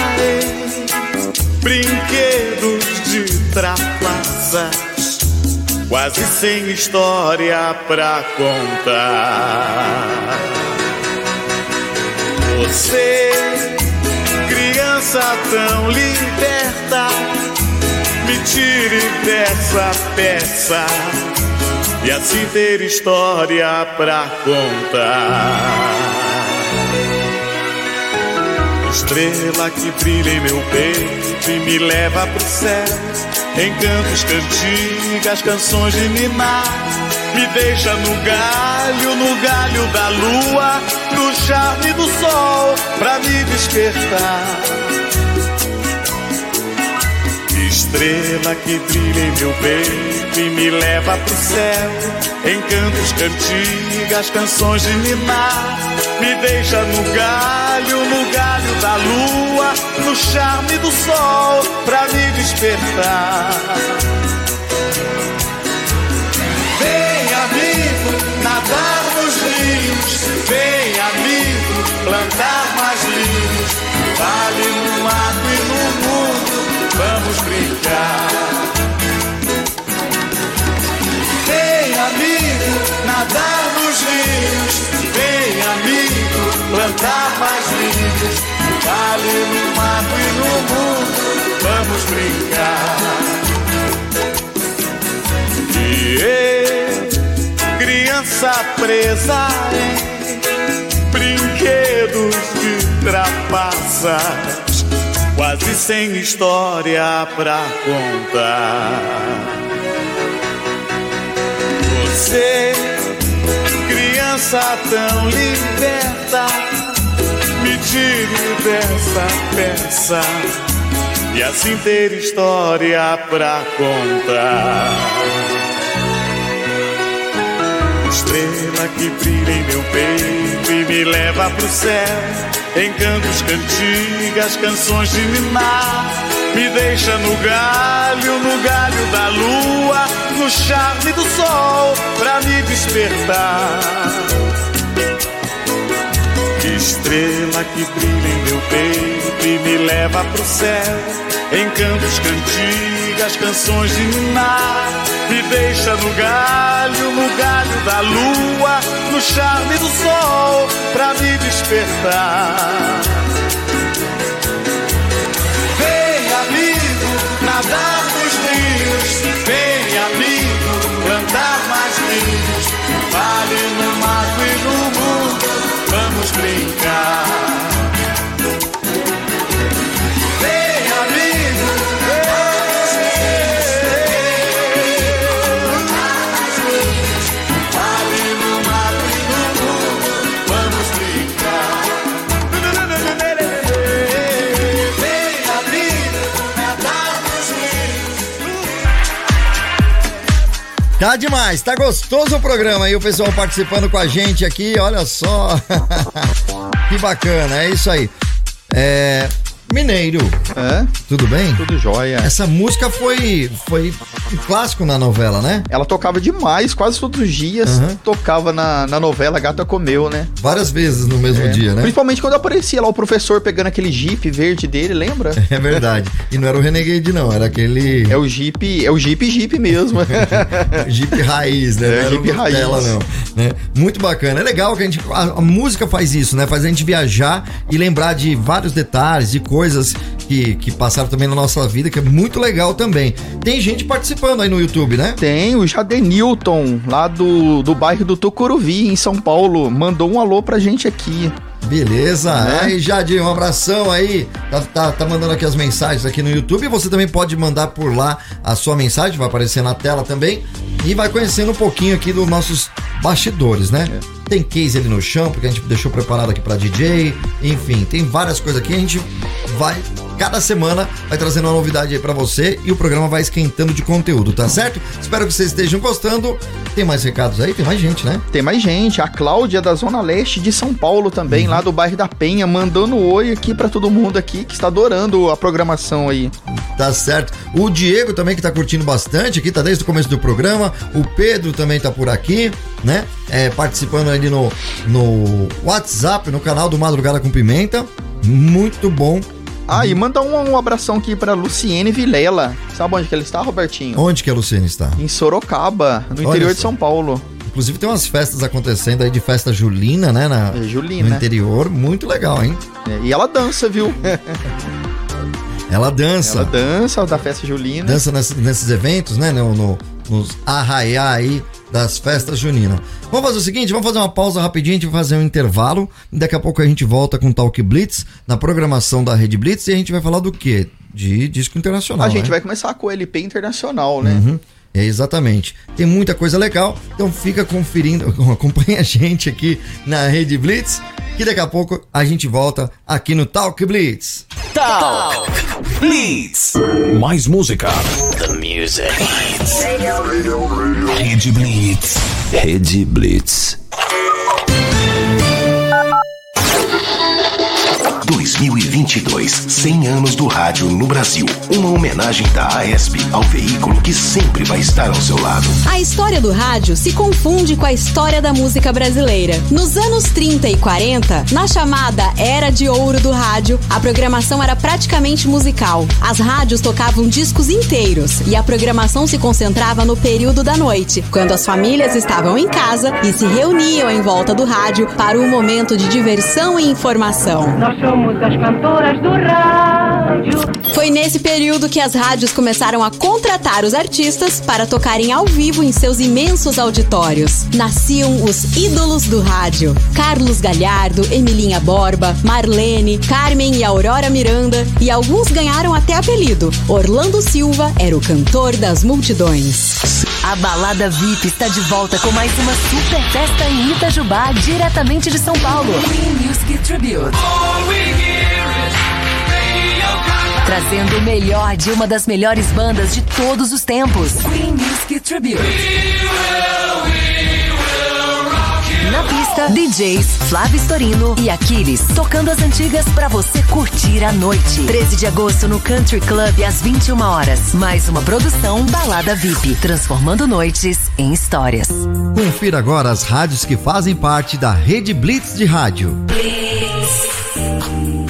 brinquedos de trapaças, quase sem história pra contar. Você, criança tão liberta, me tire dessa peça e assim ter história pra contar. Estrela que brilha em meu peito e me leva pro céu. Encantos, cantigas, canções de ninar. Me deixa no galho, no galho da lua, no charme do sol, pra me despertar. Estrela que brilha em meu peito e me leva pro céu. Encantos, cantigas, canções de ninar. Me deixa no galho, no galho da lua, no charme do sol, pra me despertar. Vem, amigo, nadar nos rios. Vem, amigo, plantar mais linhos. Vale no mundo, vamos brincar. Vem, amigo, nadar nos rios. Vem, amigo, plantar mais linhos. Vale no mato e no mundo, vamos brincar. E eu, criança presa em brinquedos de trapaças, quase sem história pra contar. Você, criança tão liberta, me tire dessa peça e assim ter história pra contar. Estrela que brilha em meu peito e me leva pro céu. Encantos, cantigas, canções de ninar. Me deixa no galho, no galho da lua, charme do sol pra me despertar. Estrela que brilha em meu peito e me leva pro céu. Encantos, cantigas, canções de ninar. Me deixa no galho, no galho da lua, no charme do sol pra me despertar. Vem, amigo, nadar nos rios. Vem, amigo, plantar mais linhos. Vale no mato e no mundo, vamos brincar. Tá demais, tá gostoso o programa aí, o pessoal participando com a gente aqui, olha só. que bacana, é isso aí. É. Mineiro. É? Tudo bem? Tudo jóia. Essa música foi, foi clássico na novela, né? Ela tocava demais, quase todos os dias. Uhum. Tocava na, na novela Gata Comeu, né? Várias vezes no mesmo É. dia, né? Principalmente quando aparecia lá o professor pegando aquele jeep verde dele, lembra? É verdade. E não era o Renegade, não, era aquele. É o Jeep, é o Jeep Jeep mesmo. Jeep raiz, né? É, Não Jeep raiz. não. Né? Muito bacana. É legal que a gente. A, a música faz isso, né? Faz a gente viajar e lembrar de vários detalhes, de coisas que, que passaram também na nossa vida, que é muito legal também. Tem gente participando aí no YouTube, né? Tem o Jadenilton, lá do, do bairro do Tucuruvi, em São Paulo, mandou um alô pra gente aqui. Beleza. Né? Aí, Jadir, um abração aí. Tá, tá, tá mandando aqui as mensagens aqui no YouTube. Você também pode mandar por lá a sua mensagem, vai aparecer na tela também. E vai conhecendo um pouquinho aqui dos nossos bastidores, né? Tem case ali no chão, porque a gente deixou preparado aqui pra DJ. Enfim, tem várias coisas aqui. A gente vai. Cada semana vai trazendo uma novidade aí pra você e o programa vai esquentando de conteúdo, tá certo? Espero que vocês estejam gostando. Tem mais recados aí? Tem mais gente, né? Tem mais gente, a Cláudia da Zona Leste de São Paulo também, Uhum. lá do bairro da Penha, mandando um oi aqui pra todo mundo aqui que está adorando a programação aí. Tá certo. O Diego também que tá curtindo bastante aqui, tá desde o começo do programa. O Pedro também tá por aqui, né? É, participando ali no, no WhatsApp, no canal do Madrugada com Pimenta. Muito bom. Ah, e manda um, um abração aqui pra Luciene Vilela. Sabe onde que ela está, Robertinho? Onde que a Luciene está? Em Sorocaba, no Olha interior de só. São Paulo. Inclusive tem umas festas acontecendo aí de festa julina, né? Na, É, julina. No interior. Muito legal, hein? É, e ela dança, viu? Ela dança. Ela dança da festa julina. dança nesses, nesses eventos, né? No, no- nos arraiá aí das festas juninas. Vamos fazer o seguinte, vamos fazer uma pausa rapidinho, a gente vai fazer um intervalo. E daqui a pouco a gente volta com o Talk Blitz, na programação da Rede Blitz, e a gente vai falar do quê? De disco internacional. a gente né? vai começar com o LP internacional, né? Uhum. É, exatamente. Tem muita coisa legal, então fica conferindo, acompanha a gente aqui na Rede Blitz, que daqui a pouco a gente volta aqui no Talk Blitz. Talk Blitz. Mais música. The music. Rede Blitz. Rede Blitz. 2022, 100 anos do rádio no Brasil. Uma homenagem da AESP ao veículo que sempre vai estar ao seu lado. A história do rádio se confunde com a história da música brasileira. Nos anos 30 e 40, na chamada Era de Ouro do Rádio, a programação era praticamente musical. As rádios tocavam discos inteiros e a programação se concentrava no período da noite, quando as famílias estavam em casa e se reuniam em volta do rádio para um momento de diversão e informação. Nós somos as cantoras do rádio. Foi nesse período que as rádios começaram a contratar os artistas para tocarem ao vivo em seus imensos auditórios. Nasciam os ídolos do rádio: Carlos Galhardo, Emilinha Borba, Marlene, Carmen e Aurora Miranda, e alguns ganharam até apelido. Orlando Silva era o cantor das multidões. A Balada VIP está de volta com mais uma super festa em Itajubá, diretamente de São Paulo. Music Tribute. Trazendo o melhor de uma das melhores bandas de todos os tempos. Queen Music Tribute. Na pista DJs Flávio Storino e Aquiles, tocando as antigas pra você curtir a noite. 13 de agosto no Country Club às 21 horas. Mais uma produção Balada VIP, transformando noites em histórias. Confira agora as rádios que fazem parte da Rede Blitz de Rádio.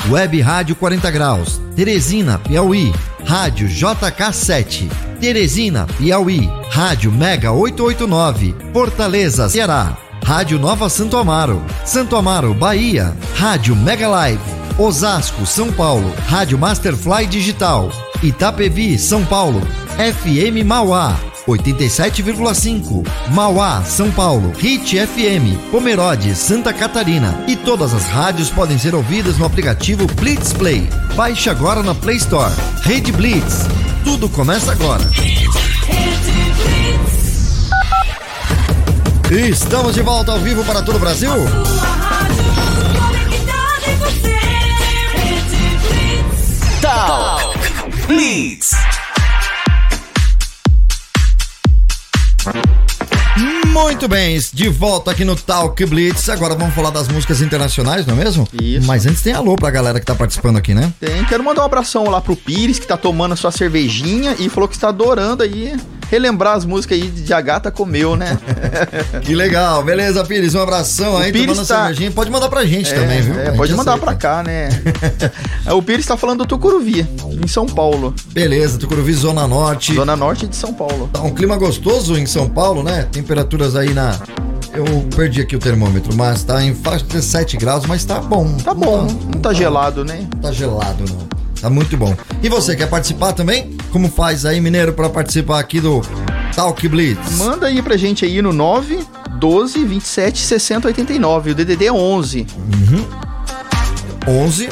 Web Rádio 40 Graus, Teresina, Piauí. Rádio JK7, Teresina, Piauí. Rádio Mega 889, Fortaleza, Ceará. Rádio Nova Santo Amaro, Santo Amaro, Bahia. Rádio Mega Live, Osasco, São Paulo. Rádio Masterfly Digital, Itapevi, São Paulo. FM Mauá, 87,5. Mauá, São Paulo. Hit FM, Pomerode, Santa Catarina. E todas as rádios podem ser ouvidas no aplicativo Blitz Play. Baixe agora na Play Store. Rede Blitz. Tudo começa agora. Estamos de volta ao vivo para todo o Brasil. Talk Blitz. Muito bem, de volta aqui no Talk Blitz. Agora vamos falar das músicas internacionais, não é mesmo? Isso. Mas antes tem alô pra galera que tá participando aqui, né? Tem, quero mandar um abração lá pro Pires, que tá tomando a sua cervejinha e falou que está adorando aí relembrar as músicas aí de A Gata Comeu, né? Que legal, beleza, Pires? Um abração aí, Pires tomando tá- cervejinha. Pode mandar pra gente É, também, viu? é, pode mandar aceita. pra cá, né? É, o Pires tá falando do Tucuruvi, em São Paulo. Beleza, Tucuruvi, Zona Norte. Zona Norte de São Paulo. Tá um clima gostoso em São Paulo, né? Temperaturas aí na. Eu perdi aqui o termômetro, mas tá em faixa de 17 graus, mas tá bom. Tá bom, não tá gelado, né? Tá gelado, não. Tá muito bom. E você quer participar também? Como faz aí, Mineiro, pra participar aqui do Talk Blitz? Manda aí pra gente aí no 9 12 27 60 89. O DDD é 11. Uhum. 11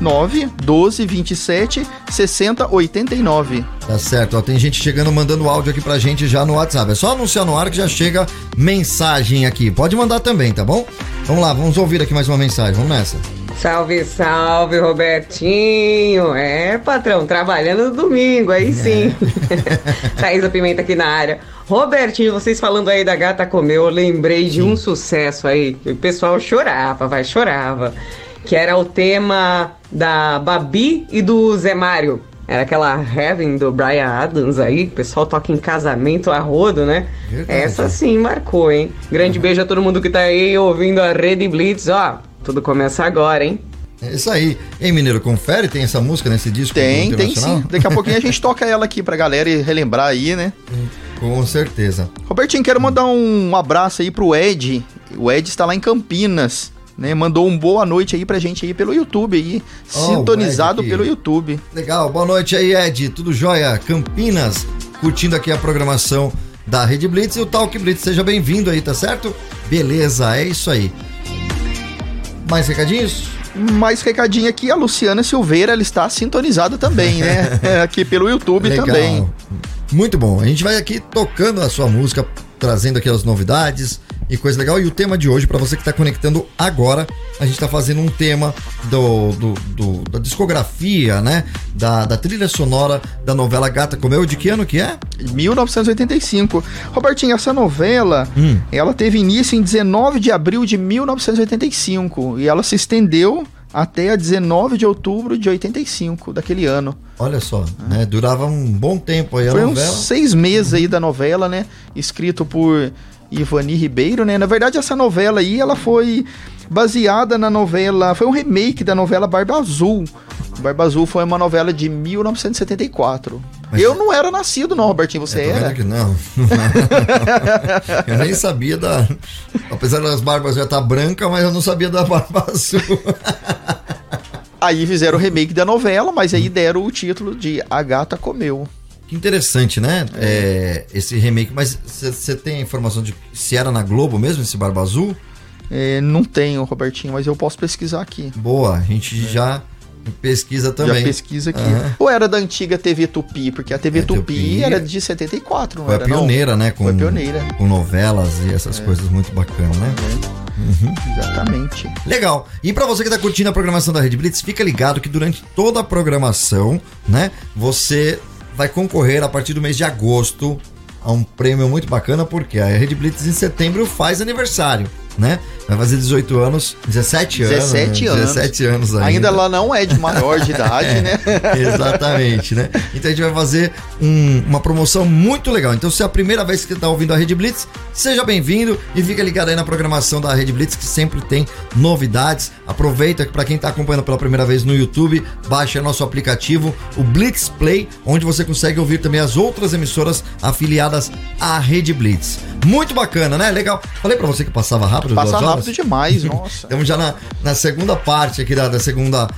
9 12 27 60 89. Tá certo, ó, tem gente chegando mandando áudio aqui pra gente já no WhatsApp. É só anunciar no ar que já chega mensagem aqui. Pode mandar também, tá bom? Vamos lá, vamos ouvir aqui mais uma mensagem. Vamos nessa. Salve, salve, Robertinho. É, patrão, trabalhando no domingo, aí sim. Thaisa Pimenta aqui na área. Robertinho, vocês falando aí da gata comeu, eu lembrei de um sucesso aí. O pessoal chorava, vai, chorava. Que era o tema da Babi e do Zé Mário. Era aquela Heaven do Brian Adams aí, que o pessoal toca em casamento a rodo, né? Verdade. Essa sim marcou, hein? Grande beijo a todo mundo que tá aí ouvindo a Rede Blitz, ó. Tudo começa agora, hein? É isso aí. Ei, Mineiro, confere, tem essa música nesse disco Tem, tem internacional? sim. Daqui a pouquinho a gente toca ela aqui pra galera e relembrar aí, né? Com certeza. Robertinho, quero mandar um abraço aí pro Ed. O Ed está lá em Campinas, né? Mandou um boa noite aí pra gente aí pelo YouTube aí, Ó, sintonizado pelo YouTube. Legal, boa noite aí, Ed. Tudo jóia? Campinas, curtindo aqui a programação da Rede Blitz e o Talk Blitz. Seja bem-vindo aí, tá certo? Beleza, é isso aí. Mais recadinhos? Mais recadinho aqui, a Luciana Silveira, ela está sintonizada também, né? É, aqui pelo YouTube Legal. também. Muito bom. A gente vai aqui tocando a sua música, trazendo aqui as novidades e coisa legal. E o tema de hoje, para você que tá conectando agora, a gente tá fazendo um tema do, do- do- da discografia, né? Da, da trilha sonora da novela Gata Comeu. De que ano que é? 1985. Robertinho, essa novela, Hum. ela teve início em 19 de abril de 1985 e ela se estendeu até a 19 de outubro de 85 daquele ano. Olha só, né? Durava um bom tempo aí a Foi novela. uns seis meses aí da novela, né? Escrito por Ivani Ribeiro, né? Na verdade, essa novela aí, ela foi baseada na novela... Foi um remake da novela Barba Azul. Barba Azul foi uma novela de 1974. Eu não era nascido não, Robertinho, você vendo era? aqui, não. eu nem sabia da. Apesar das barbas já estar branca, mas eu não sabia da barba azul. Aí fizeram o remake da novela, mas aí deram o título de A Gata Comeu. Que interessante, né? É, esse remake. Mas você tem a informação de se era na Globo mesmo, esse Barba Azul? É, não tenho, Robertinho, mas eu posso pesquisar aqui. Boa, a gente já pesquisa também. Já pesquisa aqui. Aham. Ou era da antiga TV Tupi? Porque a TV É, Tupi, Tupi era de 74, não Foi a era não? pioneira, né? Com, Foi pioneira. Com novelas e essas coisas muito bacanas, né? Uhum. Exatamente. Legal. E pra você que tá curtindo a programação da Rede Blitz, fica ligado que durante toda a programação, né, você vai concorrer a partir do mês de agosto a um prêmio muito bacana, porque a Rede Blitz em setembro faz aniversário. né? Vai fazer 18 anos, 17 anos. 17 né? anos. 17 anos ainda. Ainda ela não é de maior de idade, né? Exatamente, né? Então a gente vai fazer um- uma promoção muito legal. Então, se é a primeira vez que você está ouvindo a Rede Blitz, seja bem-vindo e fica ligado aí na programação da Rede Blitz, que sempre tem novidades. Aproveita que para quem está acompanhando pela primeira vez no YouTube, baixa nosso aplicativo, o Blitz Play, onde você consegue ouvir também as outras emissoras afiliadas à Rede Blitz. Muito bacana, né? Legal. Falei para você que passava rápido. Passa duas horas? Rápido demais, nossa. Estamos já na, na segunda parte aqui da, da segunda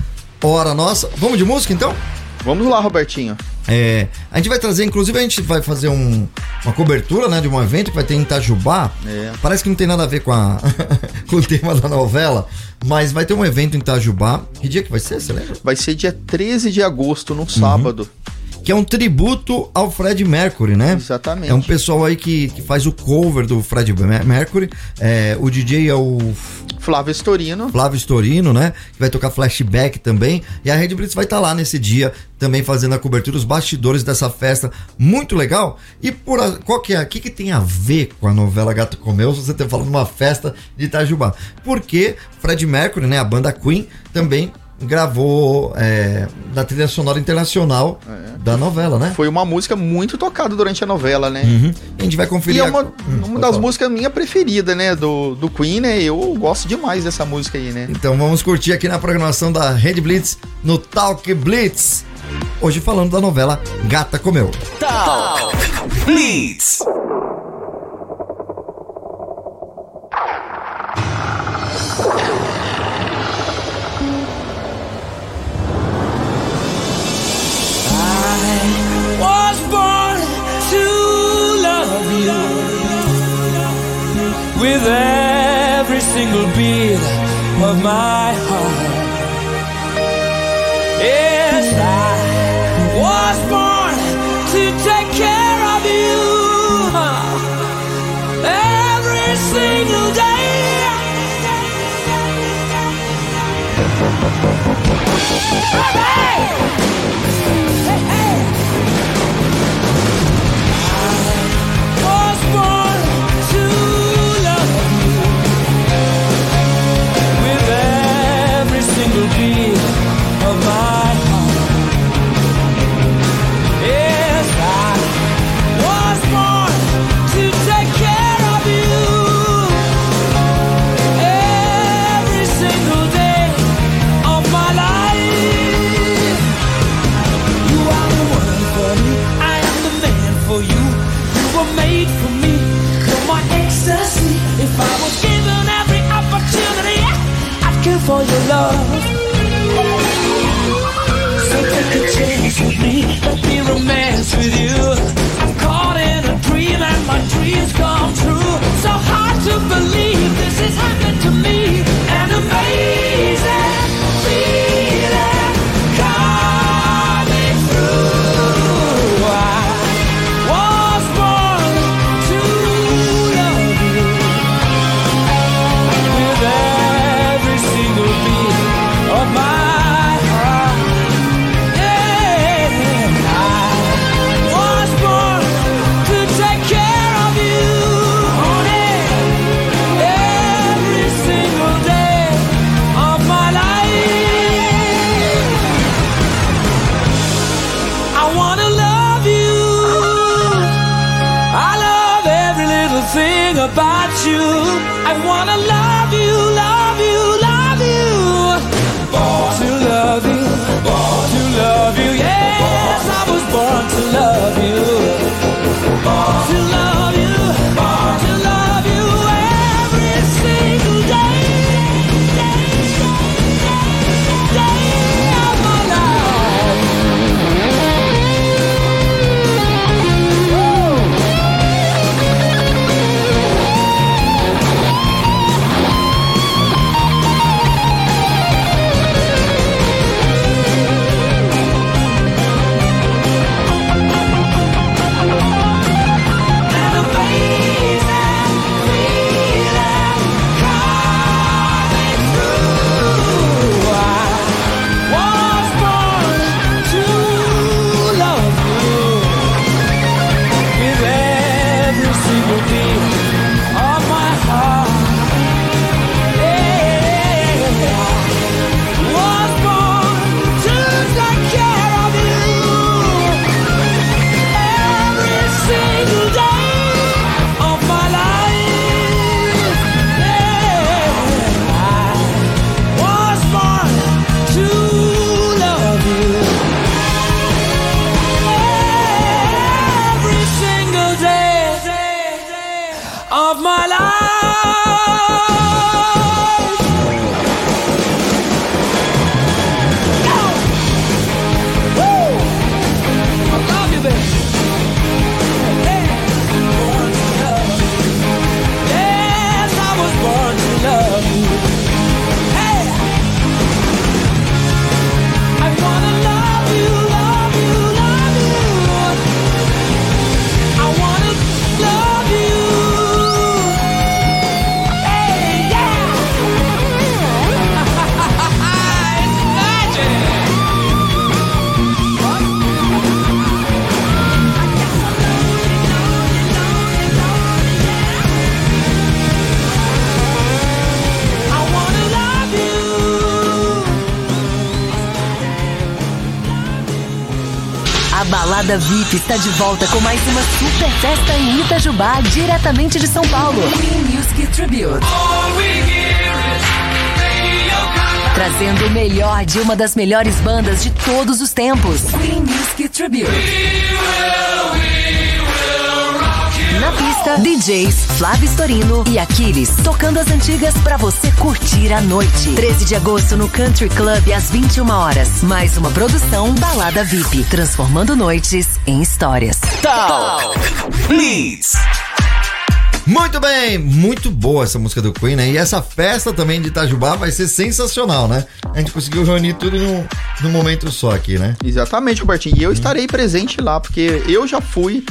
hora nossa. Vamos de música então? Vamos lá, Robertinho. É, a gente vai trazer, inclusive, a gente vai fazer um- uma cobertura, né, de um evento que vai ter em Itajubá. É. Parece que não tem nada a ver com, a, com o tema da novela, mas vai ter um evento em Itajubá. Que dia que vai ser, você lembra? Vai ser dia 13 de agosto, no sábado. Que é um tributo ao Fred Mercury, né? Exatamente. É um pessoal aí que, que faz o cover do Fred Mer- Mercury. É, o DJ é o Flávio Estorino. Flávio Storino, né? Que vai tocar flashback também. E a Rede Blitz vai estar lá nesse dia também fazendo a cobertura, os bastidores dessa festa muito legal. E por a- qual que é? O que, que tem a ver com a novela Gato Comeu? Se você tá falando uma festa de Itajubá. Porque Fred Mercury, né? A banda Queen também gravou é, na trilha sonora internacional da novela, né? Foi uma música muito tocada durante a novela, né? Uhum. A gente vai conferir. E é a- uma, Hum, uma das falar. músicas minha preferida, né? Do, do Queen, né? Eu gosto demais dessa música aí, né? Então vamos curtir aqui na programação da Rede Blitz no Talk Blitz. Hoje falando da novela Gata Comeu. Talk Blitz. Of my heart. Yes, I was born to take care of you every single day. was for your love. So take a chance with me. Let me romance with you. I'm caught in a dream and my dreams come true. So hard to believe Está de volta com mais uma super festa em Itajubá, diretamente de São Paulo. Music Tribute. Trazendo o melhor de uma das melhores bandas de todos os tempos. Green Music Tribute. Na pista, DJs Flávio Storino e Aquiles, tocando as antigas pra você curtir a noite. 13 de agosto no Country Club às 21 horas. Mais uma produção Balada VIP, transformando noites em histórias. Talk Blitz. Muito bem, muito boa essa música do Queen, né? E essa festa também de Itajubá vai ser sensacional, né? A gente conseguiu reunir tudo num, num momento só aqui, né? Exatamente, Robertinho. E eu estarei presente lá, porque eu já fui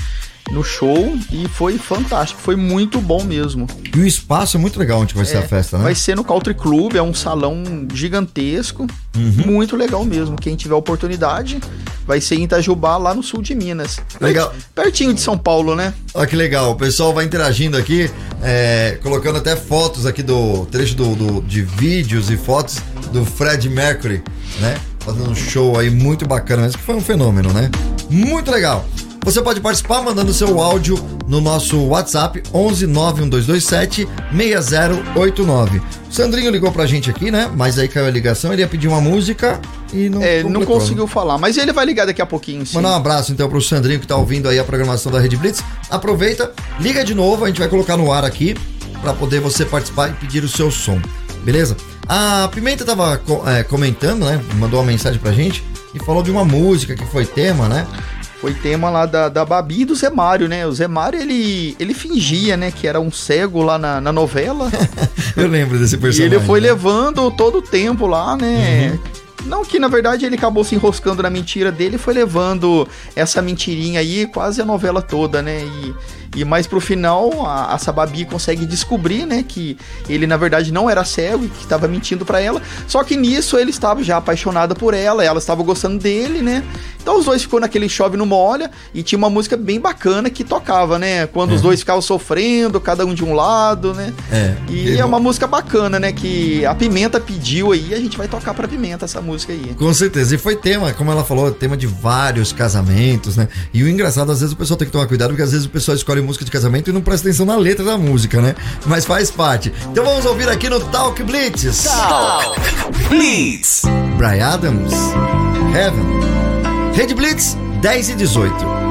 no show e foi fantástico, foi muito bom mesmo. E o espaço é muito legal onde vai ser a festa, né? Vai ser no Country Club, é um salão gigantesco, Uhum. muito legal mesmo. Quem tiver oportunidade, vai ser em Itajubá, lá no sul de Minas. Legal. Pertinho de São Paulo, né? Olha que legal, o pessoal vai interagindo aqui, é, colocando até fotos aqui do trecho do, do- de vídeos e fotos do Fred Mercury, né? Fazendo um show aí muito bacana, mas que foi um fenômeno, né? Muito legal. Você pode participar mandando seu áudio no nosso WhatsApp 11 91227 6089. O Sandrinho ligou pra gente aqui, né? Mas aí caiu a ligação, ele ia pedir uma música e não É, não completou, né? conseguiu falar, mas ele vai ligar daqui a pouquinho, sim. Mandar um abraço então pro Sandrinho que tá ouvindo aí a programação da Rede Blitz. Aproveita, liga de novo, a gente vai colocar no ar aqui pra poder você participar e pedir o seu som, beleza? A Pimenta tava é, comentando, né? Mandou uma mensagem pra gente e falou de uma música que foi tema, né? Foi tema lá da, da Babi e do Zé Mário, né? O Zé Mário, ele, ele fingia, né, que era um cego lá na, na novela. Eu lembro desse e personagem. ele foi né? levando todo o tempo lá, né? Não que, na verdade, ele acabou se enroscando na mentira dele e foi levando essa mentirinha aí quase a novela toda, né? E, e mais pro final, a, a Sababi consegue descobrir, né, que ele, na verdade, não era cego e que estava mentindo pra ela. Só que nisso ele estava já apaixonado por ela, ela estava gostando dele, né? Então os dois ficou naquele chove no molha e tinha uma música bem bacana que tocava, né? Quando os dois ficavam sofrendo, cada um de um lado, né? É. E é uma música bacana, né? Que a Pimenta pediu aí, a gente vai tocar pra Pimenta essa música aí. Com certeza. E foi tema, como ela falou, tema de vários casamentos, né? E o engraçado, às vezes o pessoal tem que tomar cuidado, porque às vezes o pessoal escolhe música de casamento e não presta atenção na letra da música, né? Mas faz parte. Então vamos ouvir aqui no Talk Blitz. Talk Blitz. Brian Adams, Heaven. Rede Blitz, 10 e 18.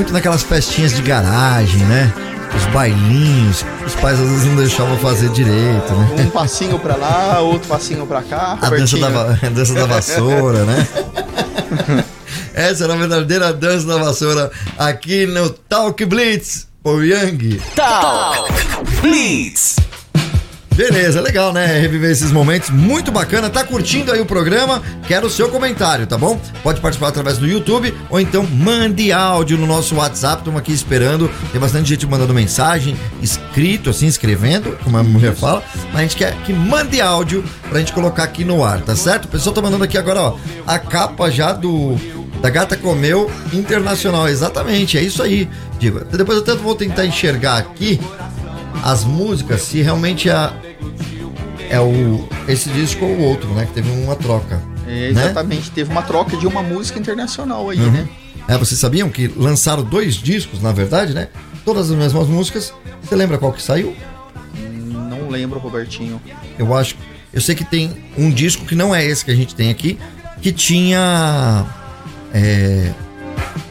Muito naquelas festinhas de garagem, né? Os bailinhos, os pais às vezes não deixavam fazer direito, né? Um passinho pra lá, outro passinho pra cá. A dança da, a dança da vassoura, né? Essa era a verdadeira dança da vassoura aqui no Talk Blitz, o Yang. Talk Blitz. Beleza, legal, né? Reviver esses momentos, muito bacana. Tá curtindo aí o programa? Quero o seu comentário, tá bom? Pode participar através do YouTube ou então mande áudio no nosso WhatsApp. Estamos aqui esperando. Tem bastante gente mandando mensagem, escrito, assim, escrevendo, como a mulher fala. Mas a gente quer que mande áudio pra gente colocar aqui no ar, tá certo? O pessoal tá mandando aqui agora, ó, a capa já do. Da Gata Comeu Internacional, exatamente, é isso aí. Digo, depois eu tanto vou tentar enxergar aqui as músicas, se realmente a, é o esse disco ou o outro, né? Que teve uma troca. É, né? exatamente, teve uma troca de uma música internacional aí, Uhum. né? É, vocês sabiam que lançaram dois discos, na verdade, né? Todas as mesmas músicas. Você lembra qual que saiu? Não lembro, Robertinho. Eu acho. Eu sei que tem um disco que não é esse que a gente tem aqui, que tinha. É,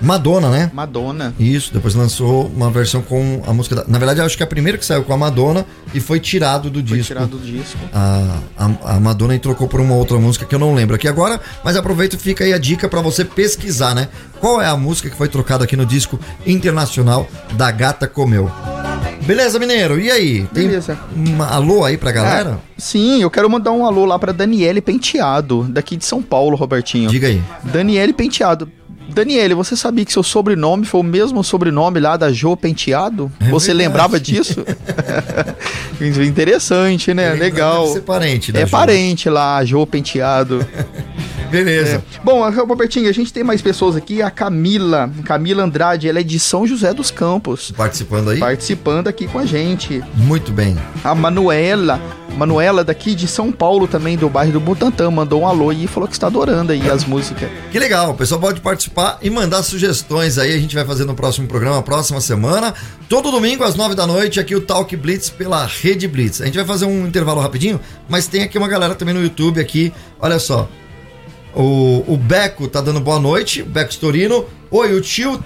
Madonna, né? Madonna. Isso, depois lançou uma versão com a música da... Na verdade, acho que é a primeira que saiu com a Madonna e foi tirado do Foi disco. tirado do disco. A, a, a Madonna e trocou por uma outra música que eu não lembro aqui agora, mas aproveito e fica aí a dica pra você pesquisar, né? Qual é a música que foi trocada aqui no disco internacional da Gata Comeu. Beleza, Mineiro? E aí? Tem Beleza. um alô aí pra galera? É, sim, eu quero mandar um alô lá pra Daniele Penteado, daqui de São Paulo, Robertinho. Diga aí. Daniele Penteado. Daniele, você sabia que seu sobrenome foi o mesmo sobrenome lá da Jo Penteado? É você verdade. lembrava disso? Interessante, né? Legal. deve ser parente da É Jo. parente lá, Jo Penteado. Beleza. É. Bom, Robertinho, a gente tem mais pessoas aqui. A Camila, Camila Andrade, ela é de São José dos Campos. Participando aí? Participando aqui com a gente. Muito bem. A Manuela, Manuela daqui de São Paulo também, do bairro do Butantã, mandou um alô e falou que está adorando aí as músicas. Que legal, o pessoal pode participar e mandar sugestões aí, a gente vai fazer no próximo programa, próxima semana. Todo domingo às nove da noite, aqui o Talk Blitz pela Rede Blitz. A gente vai fazer um intervalo rapidinho, mas tem aqui uma galera também no YouTube aqui, olha só. O, o Beco tá dando boa noite, o Beco Storino. Oi, o tio.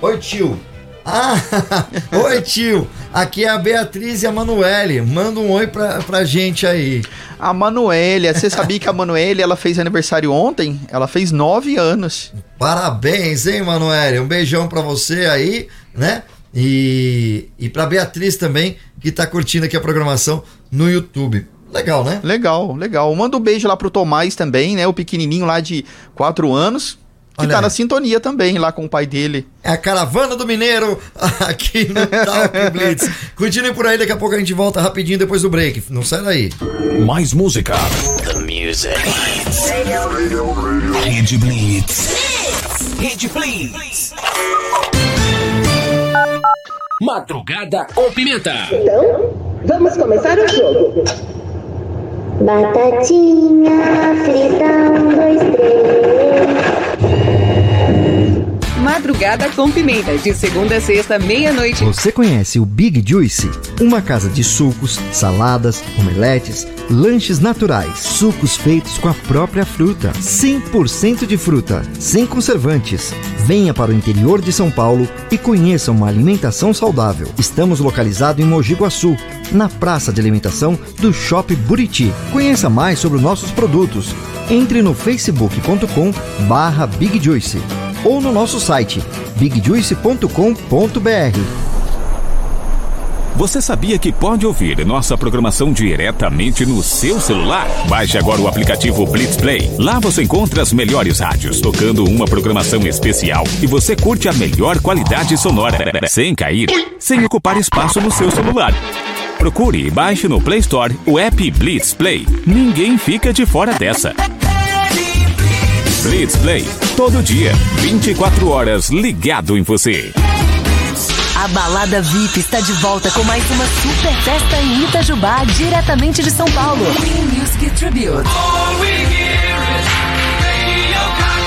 Oi, tio. Ah, oi, tio. Aqui é a Beatriz e a Manuele. Manda um oi pra, pra gente aí. A Manuele, você sabia que a Manuele ela fez aniversário ontem? Ela fez nove anos. Parabéns, hein, Manuele? Um beijão pra você aí, né? E, e pra Beatriz também, que tá curtindo aqui a programação no YouTube. Legal, né? Legal, legal. Manda um beijo lá pro Tomás também, né? O pequenininho lá de quatro anos. Que Olha tá aí. na sintonia também lá com o pai dele. É a caravana do Mineiro aqui no Talk Blitz. Continue por aí, daqui a pouco a gente volta rapidinho depois do break. Não sai daí. Mais música. The music. Rede Blitz. Rede Blitz. Madrugada com pimenta. Então, vamos começar o jogo. Batatinha frita, um, dois, três. Madrugada com Pimenta, de segunda a sexta, meia-noite. Você conhece o Big Juice? Uma casa de sucos, saladas, omeletes, lanches naturais, sucos feitos com a própria fruta, 100% de fruta, sem conservantes. Venha para o interior de São Paulo e conheça uma alimentação saudável. Estamos localizados em Mogi Guaçu, na praça de alimentação do Shopping Buriti. Conheça mais sobre os nossos produtos. Entre no facebook.com barra Big Juice ou no nosso site bigjuice.com.br. Você sabia que pode ouvir nossa programação diretamente no seu celular? Baixe agora o aplicativo Blitz Play. Lá você encontra as melhores rádios tocando uma programação especial e você curte a melhor qualidade sonora, sem cair, sem ocupar espaço no seu celular. Procure e baixe no Play Store o app Blitz Play. Ninguém fica de fora dessa. Blitz Play, todo dia, 24 horas ligado em você. A Balada VIP está de volta com mais uma super festa em Itajubá, diretamente de São Paulo. Music Tribute.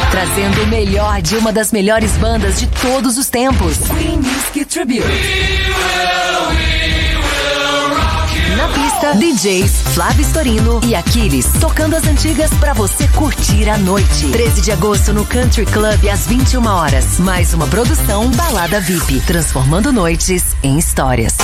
Trazendo o melhor de uma das melhores bandas de todos os tempos. Queen Music Tribute. Na pista, DJs Flávio Storino e Aquiles, tocando as antigas pra você curtir a noite. 13 de agosto no Country Club às 21 horas. Mais uma produção Balada VIP, transformando noites em histórias.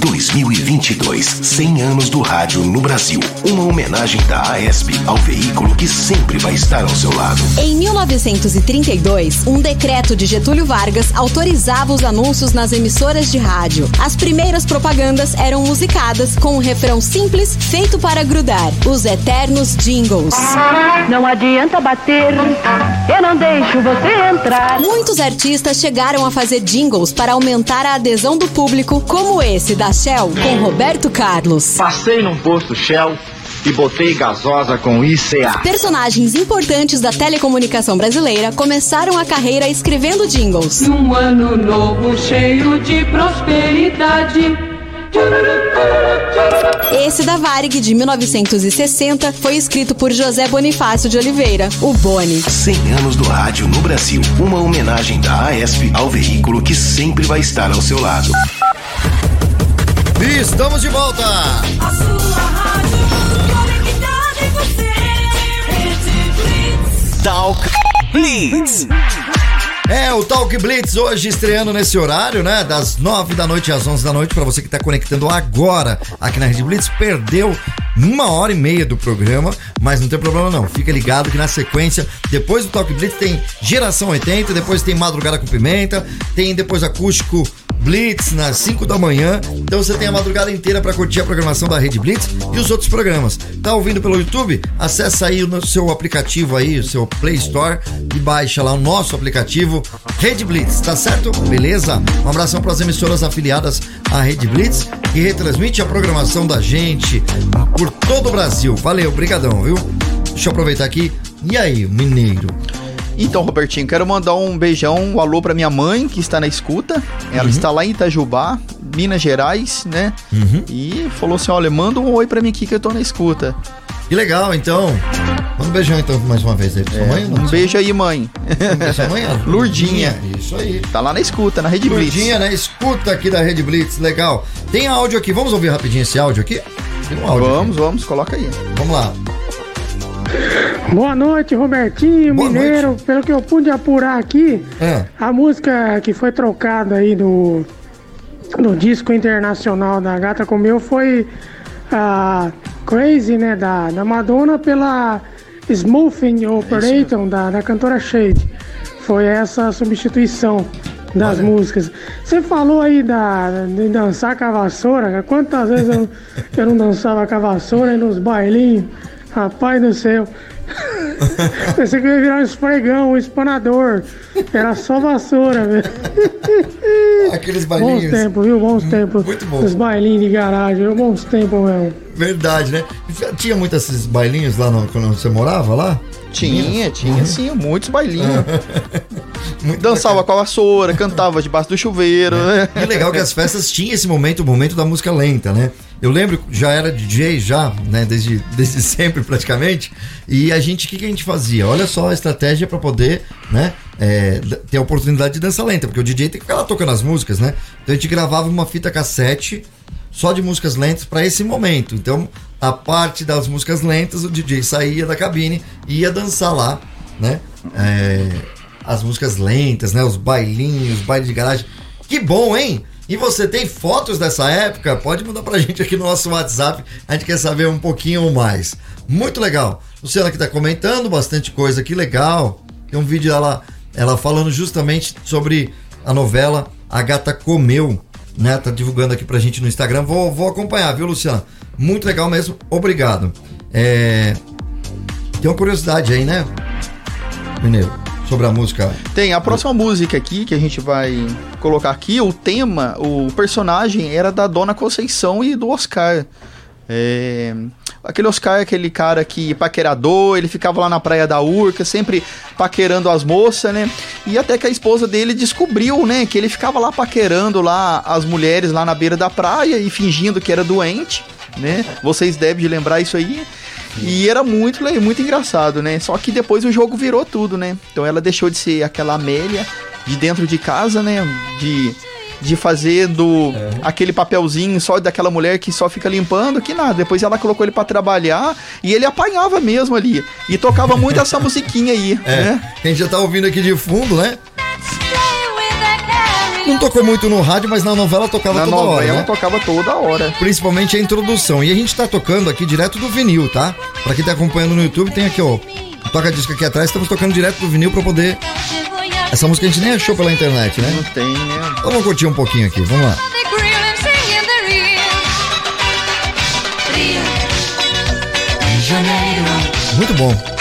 2022, 100 anos do rádio no Brasil. Uma homenagem da AESP ao veículo que sempre vai estar ao seu lado. Em 1932, um decreto de Getúlio Vargas autorizava os anúncios nas emissoras de rádio. As primeiras propagandas eram musicadas com um refrão simples feito para grudar, os eternos jingles. Não adianta bater, eu não deixo você entrar. Muitos artistas chegaram a fazer jingles para aumentar a adesão do público, como esse da Shell com Roberto Carlos. Passei num posto Shell e botei gasosa com ICA. Personagens importantes da telecomunicação brasileira começaram a carreira escrevendo jingles. Um ano novo cheio de prosperidade. Esse da Varig de 1960 foi escrito por José Bonifácio de Oliveira, o Boni. 100 anos do rádio no Brasil. Uma homenagem da AESP ao veículo que sempre vai estar ao seu lado. E estamos de volta! A sua rádio conectada em você. Rede Blitz. Talk Blitz. Blitz. É, o Talk Blitz hoje estreando nesse horário, né? Das 9 da noite às 11 da noite, para você que tá conectando agora aqui na Rede Blitz, perdeu uma hora e meia do programa, mas não tem problema não. Fica ligado que na sequência, depois do Talk Blitz tem Geração 80, depois tem Madrugada com Pimenta, tem depois Acústico Blitz nas 5 da manhã. Então você tem a madrugada inteira para curtir a programação da Rede Blitz e os outros programas. Tá ouvindo pelo YouTube? Acessa aí o seu aplicativo aí, o seu Play Store e baixa lá o nosso aplicativo Rede Blitz, tá certo? Beleza? Um abração para as emissoras afiliadas à Rede Blitz que retransmite a programação da gente por todo o Brasil. Valeu, brigadão, viu? Deixa eu aproveitar aqui. E aí, mineiro? Então, Robertinho, quero mandar um beijão, um alô pra minha mãe, que está na escuta. Ela Uhum. está lá em Itajubá, Minas Gerais, né? Uhum. E falou assim: olha, manda um oi pra mim aqui que eu tô na escuta. Que legal, então. Manda um beijão então mais uma vez aí pra sua mãe. Um beijo aí, mãe. Sua mãe, a Lurdinha. Isso aí. Tá lá na escuta, na Rede Blitz. Lurdinha, né? Escuta aqui da Rede Blitz, legal. Tem áudio aqui, vamos ouvir rapidinho esse áudio aqui? Tem um áudio Vamos, vamos, coloca aí. Vamos lá. Boa noite, Robertinho, Mineiro. Pelo que eu pude apurar aqui, É. a música que foi trocada aí do, do disco internacional da Gata Comeu foi a Crazy, né, da, da Madonna pela Smoothing Operator da, da cantora Shade. Foi essa a substituição das músicas. Você falou aí da, de dançar com a vassoura, quantas vezes eu, eu não dançava com a vassoura nos bailinhos? Rapaz do céu. Pensei que eu ia virar um esfregão, um espanador. Era só vassoura, velho. Aqueles bailinhos. Bons tempos, viu? Bons tempos. Muito bom. Os bailinhos de garagem, viu? Bons tempos mesmo. Verdade, né? Tinha muitos esses bailinhos lá no- quando você morava lá? Tinha, tinha Uhum. sim, muitos bailinhos. Dançava com a vassoura, cantava debaixo do chuveiro, né? E legal que as festas tinham esse momento, o momento da música lenta, né? Eu lembro, já era DJ já, né? Desde, desde sempre praticamente. E a gente, o que, que a gente fazia? Olha só a estratégia para poder, né? é, ter a oportunidade de dança lenta, porque o DJ tem que ficar lá tocando as músicas, né? Então a gente gravava uma fita cassete só de músicas lentas para esse momento. Então a parte das músicas lentas, o DJ saía da cabine e ia dançar lá, né? É, as músicas lentas, né? Os bailinhos, baile de garagem. Que bom, hein? E você tem fotos dessa época? Pode mandar pra gente aqui no nosso WhatsApp. A gente quer saber um pouquinho mais. Muito legal. Luciana que tá comentando bastante coisa aqui, legal. Tem um vídeo dela ela falando justamente sobre a novela A Gata Comeu, né? Tá divulgando aqui pra gente no Instagram. Vou, vou acompanhar, viu, Luciana? Muito legal mesmo. Obrigado. É... Tem uma curiosidade aí, né? Mineiro, sobre a música. Tem a próxima música aqui que a gente vai colocar aqui, o tema, o personagem era da Dona Conceição e do Oscar. É, aquele Oscar é aquele cara que paquerador, ele ficava lá na praia da Urca, sempre paquerando as moças, né? E até que a esposa dele descobriu, né, que ele ficava lá paquerando lá as mulheres lá na beira da praia e fingindo que era doente, né? Vocês devem de lembrar isso aí. E era muito, muito engraçado, né? Só que depois o jogo virou tudo, né? Então ela deixou de ser aquela Amélia de dentro de casa, né? De, de fazer do aquele papelzinho só daquela mulher que só fica limpando, que nada. Depois ela colocou ele pra trabalhar e ele apanhava mesmo ali. E tocava muito essa musiquinha aí, É, né? a gente já tá ouvindo aqui de fundo, né? Não tocou muito no rádio, mas na novela tocava Na toda hora. novela né? tocava toda hora. Principalmente a introdução. E a gente tá tocando aqui direto do vinil, tá? Pra quem tá acompanhando no YouTube, tem aqui, ó. Toca disco aqui atrás, estamos tocando direto do vinil pra poder. Essa música a gente nem achou pela internet, né? Não tem, né? Então vamos curtir um pouquinho aqui, vamos lá. Muito bom.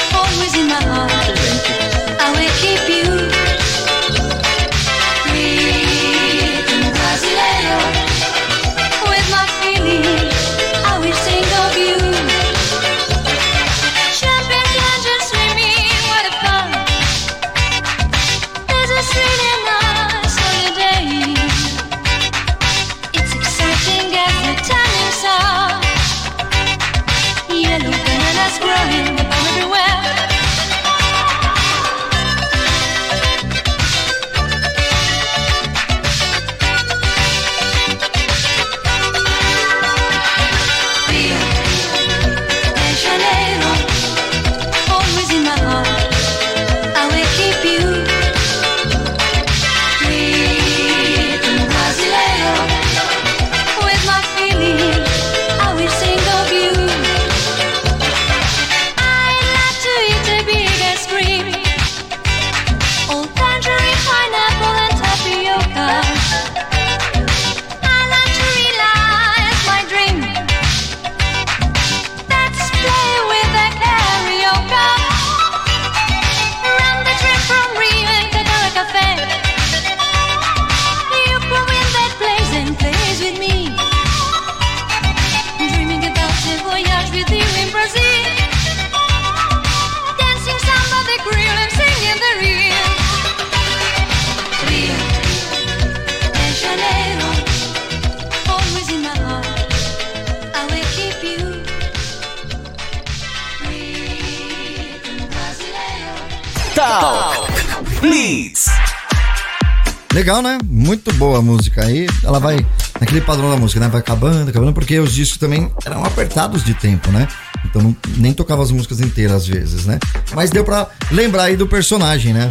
Legal, né? Muito boa a música aí. Ela vai naquele padrão da música, né? Vai acabando, acabando, porque os discos também eram apertados de tempo, né? Então não- nem tocava as músicas inteiras às vezes, né? Mas deu pra lembrar aí do personagem, né?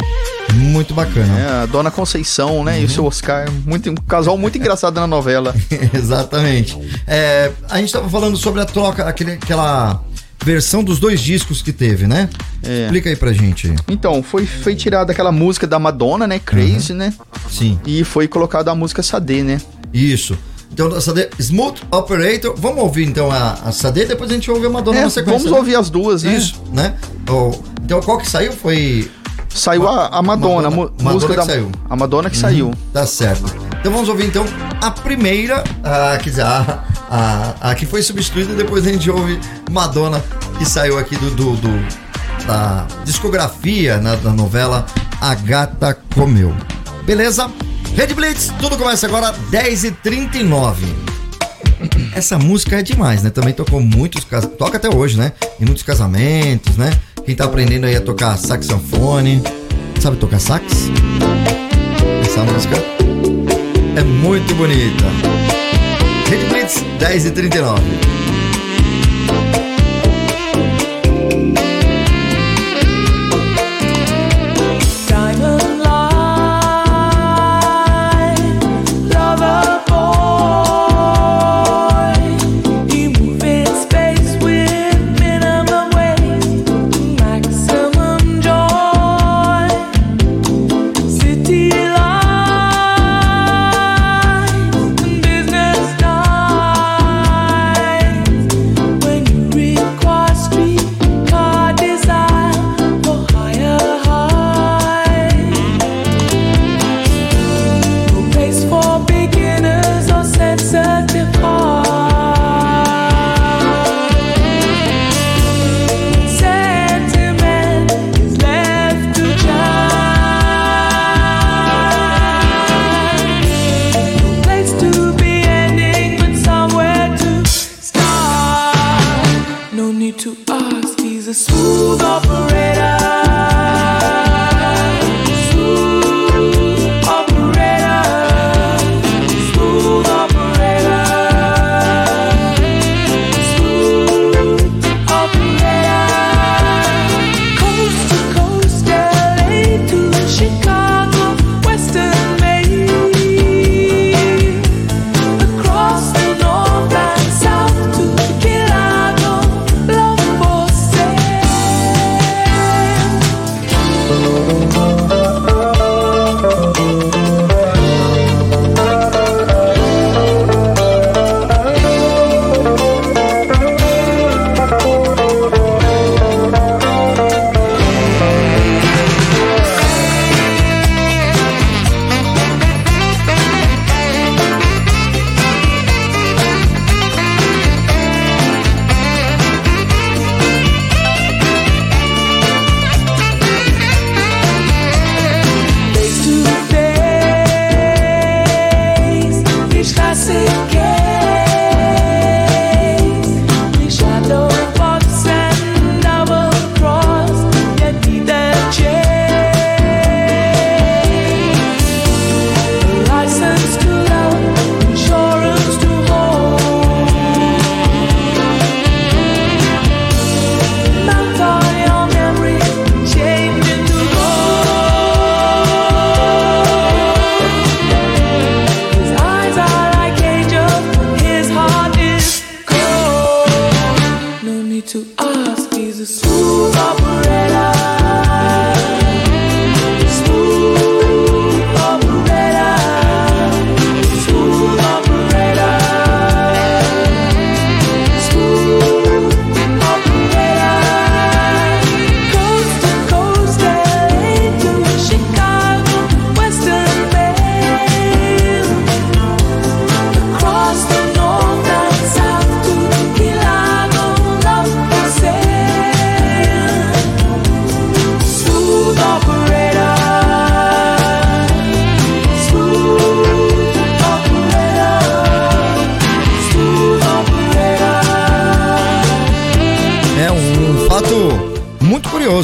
Muito bacana. É, a Dona Conceição, né? E Uhum. o seu Oscar. Muito, um casal muito engraçado na novela. Exatamente. É, a gente tava falando sobre a troca, aquele, aquela versão dos dois discos que teve, né? É. Explica aí pra gente. Então, foi, foi tirada aquela música da Madonna, né? Crazy, né? Sim. E foi colocada a música Sade, né? Isso. Então, a Sade, Smooth Operator. Vamos ouvir então a, a Sade, depois a gente ouve a Madonna É, na sequência. vamos né? ouvir as duas, né? Isso, né? Então, qual que saiu foi. Saiu a, a Madonna, a mu- Madonna música que da saiu. A Madonna que Uhum, saiu. Tá certo. Então vamos ouvir então a primeira, ah, quer dizer, a, a, a que foi substituída, depois a gente ouve Madonna, que saiu aqui do, do- do- da discografia na, da novela A Gata Comeu. Beleza? Red Blitz, tudo começa agora 10h39. Essa música é demais, né? Também tocou muitos cas- toca até hoje, né? Em muitos casamentos, né? Quem tá aprendendo aí a tocar saxofone, sabe tocar sax? Essa música é muito bonita. Red Blitz 10 e 39.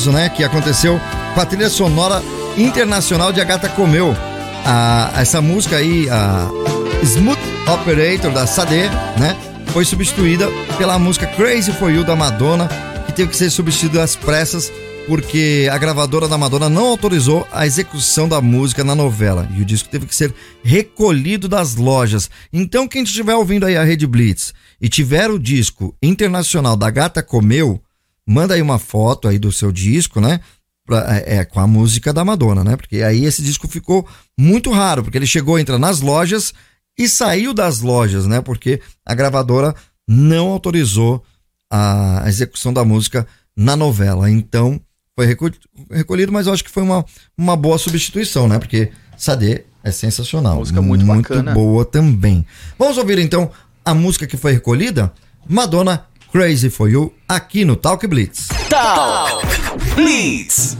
Curioso, né? Que aconteceu com a trilha sonora internacional de Agatha Comeu. Essa música aí, a Smooth Operator da Sade, né? Foi substituída pela música Crazy for You da Madonna, que teve que ser substituída às pressas porque a gravadora da Madonna não autorizou a execução da música na novela e o disco teve que ser recolhido das lojas. Então, quem estiver ouvindo aí a Rede Blitz e tiver o disco internacional da Gata Comeu, manda aí uma foto aí do seu disco, né? Pra, é, é, com a música da Madonna, né? Porque aí esse disco ficou muito raro, porque ele chegou a entrar nas lojas e saiu das lojas, né? Porque a gravadora não autorizou a execução da música na novela. Então, foi recolhido, mas eu acho que foi uma, uma boa substituição, né? Porque Sade é sensacional. Música muito, muito bacana. boa também. Vamos ouvir então a música que foi recolhida? Madonna Crazy for You aqui no Talk Blitz. Talk Blitz.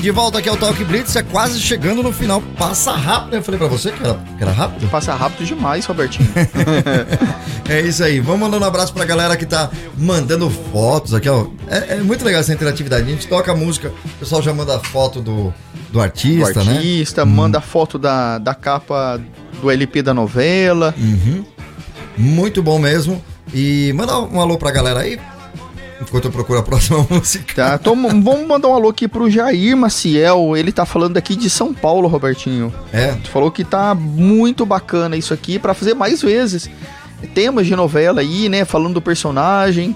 Bem, de volta aqui ao Talk Blitz, é quase chegando no final. Passa rápido? Eu falei pra você que era, que era rápido. Passa rápido demais, Robertinho. É isso aí. Vamos mandando um abraço pra galera que tá mandando fotos aqui, ó. É, é muito legal essa interatividade. A gente toca música, o pessoal já manda foto do, do artista, o né? artista, manda foto da, da capa do LP da novela. Uhum. Muito bom mesmo. E manda um alô pra galera aí, enquanto eu procuro a próxima música. Tá, então vamos mandar um alô aqui pro Jair Maciel. Ele tá falando aqui de São Paulo, Robertinho. É. Tu falou que tá muito bacana isso aqui pra fazer mais vezes. Temas de novela aí, né? Falando do personagem.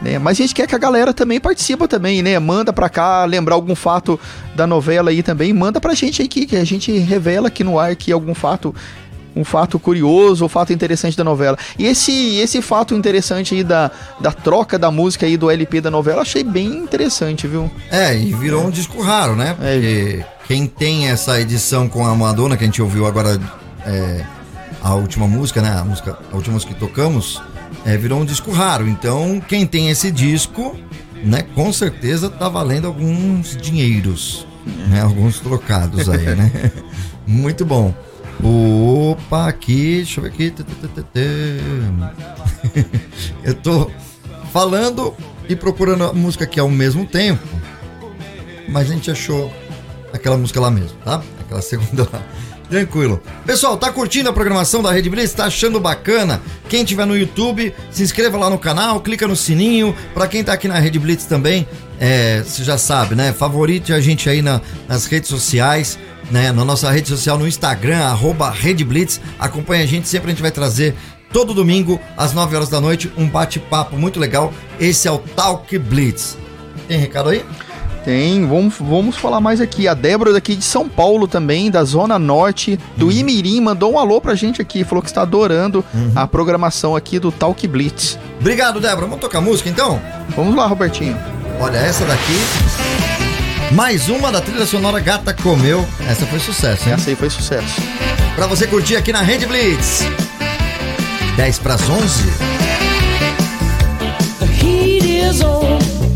Né? Mas a gente quer que a galera também participa também, né? Manda pra cá, lembrar algum fato da novela aí também. Manda pra gente aí que, que a gente revela aqui no ar aqui algum fato um fato curioso ou fato interessante da novela. E esse esse fato interessante aí da, da troca da música aí do LP da novela, achei bem interessante, viu? É, e virou um disco raro, né? Porque quem tem essa edição com a Madonna, que a gente ouviu agora, é, a última música, né? A, música, a última música que tocamos, é, virou um disco raro. Então, quem tem esse disco, né? Com certeza tá valendo alguns dinheiros, né? Alguns trocados aí, né? Muito bom. Opa, aqui, deixa eu ver aqui. Eu tô falando e procurando a música aqui ao mesmo tempo, mas a gente achou aquela música lá mesmo, tá? Aquela segunda lá. Tranquilo. Pessoal, tá curtindo a programação da Rede Blitz? Tá achando bacana? Quem tiver no YouTube, se inscreva lá no canal, clica no sininho. Pra quem tá aqui na Rede Blitz também, é, você já sabe, né? Favorite a gente aí na- nas redes sociais, né? Na nossa rede social no Instagram, arroba Rede Blitz. Acompanha a gente, sempre a gente vai trazer todo domingo, às 9 horas da noite, um bate-papo muito legal. Esse é o Talk Blitz. Tem recado aí? Tem, vamos, vamos falar mais aqui. A Débora daqui de São Paulo também, da Zona Norte, do Imirim, mandou um alô pra gente aqui. Falou que está adorando a programação aqui do Talk Blitz. Obrigado, Débora. Vamos tocar música então? Vamos lá, Robertinho. Olha, essa daqui. Mais uma da trilha sonora Gata Comeu. Essa foi sucesso, hein? Essa aí foi sucesso. Pra você curtir aqui na Rede Blitz. 10 pras 11. The heat is on on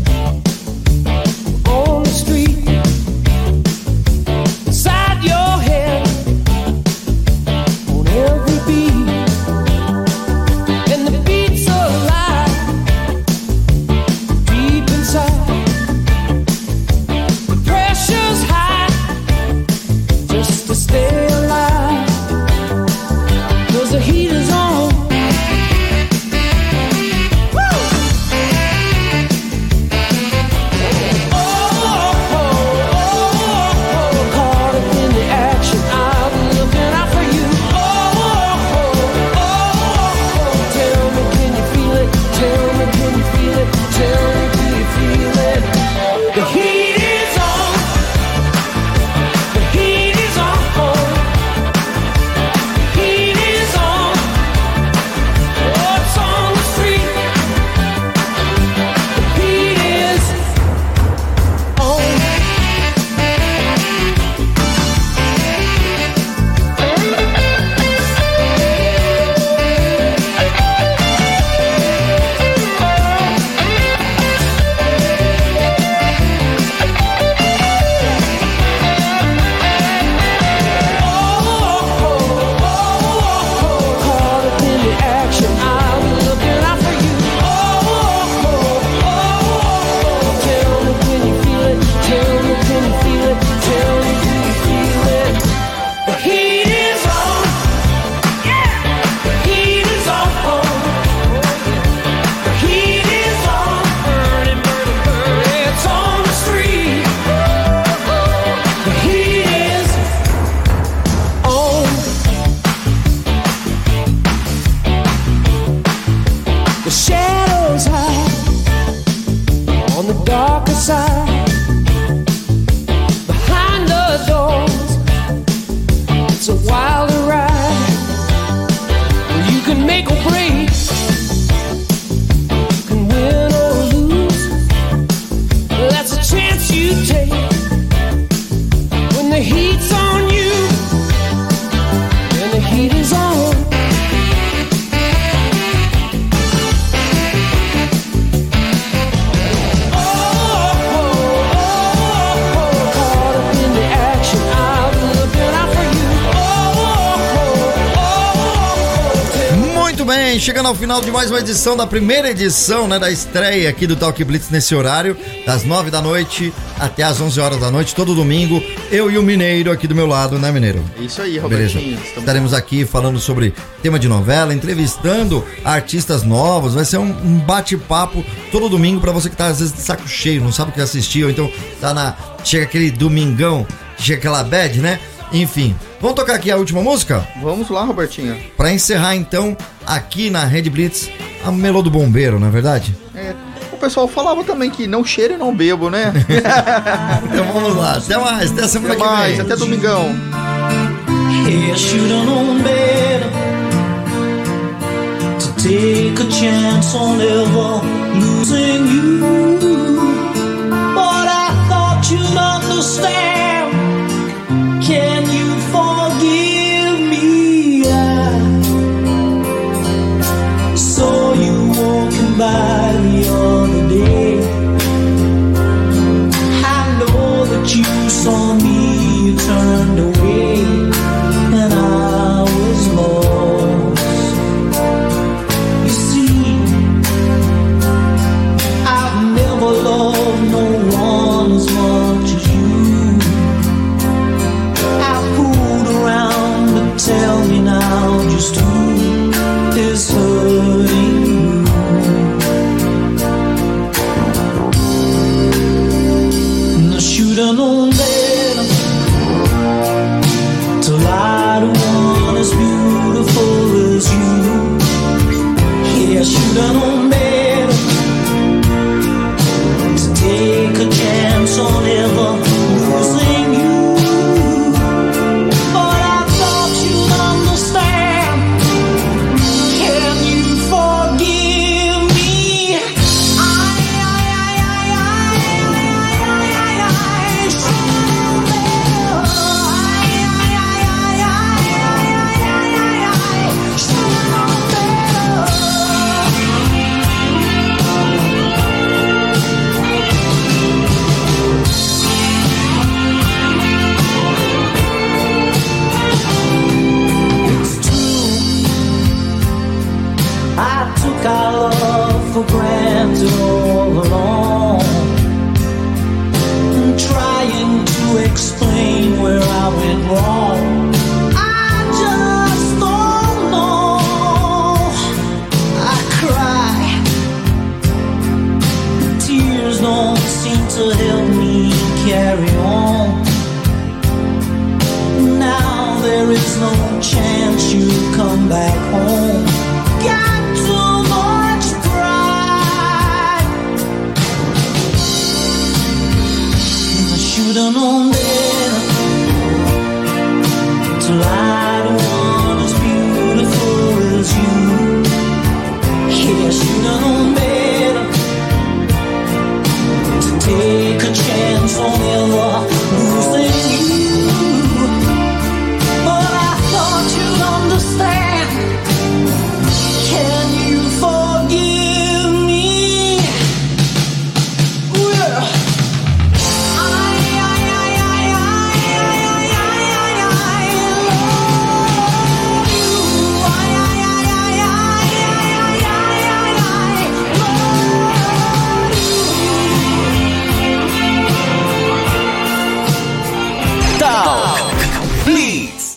chegando ao final de mais uma edição da primeira edição, né, da estreia aqui do Talk Blitz nesse horário, das nove da noite até as onze horas da noite, todo domingo, eu e o Mineiro aqui do meu lado, né, Mineiro? É isso aí, Beleza. Robertinho. Estamos- Estaremos aqui falando sobre tema de novela, entrevistando artistas novos. Vai ser um, um bate-papo todo domingo pra você que tá às vezes de saco cheio, não sabe o que assistir, ou então tá na. Chega aquele domingão, chega aquela bad, né? Enfim. Vamos tocar aqui a última música? Vamos lá, Robertinho. Pra encerrar então, aqui na Red Blitz, a Melô do Bombeiro, não é verdade? É, o pessoal falava também que não cheiro e não bebo, né? então vamos lá, até mais, até semana até que mais, vem. até domingão. Take a chance on ever losing you. But I thought you'd understand. Me,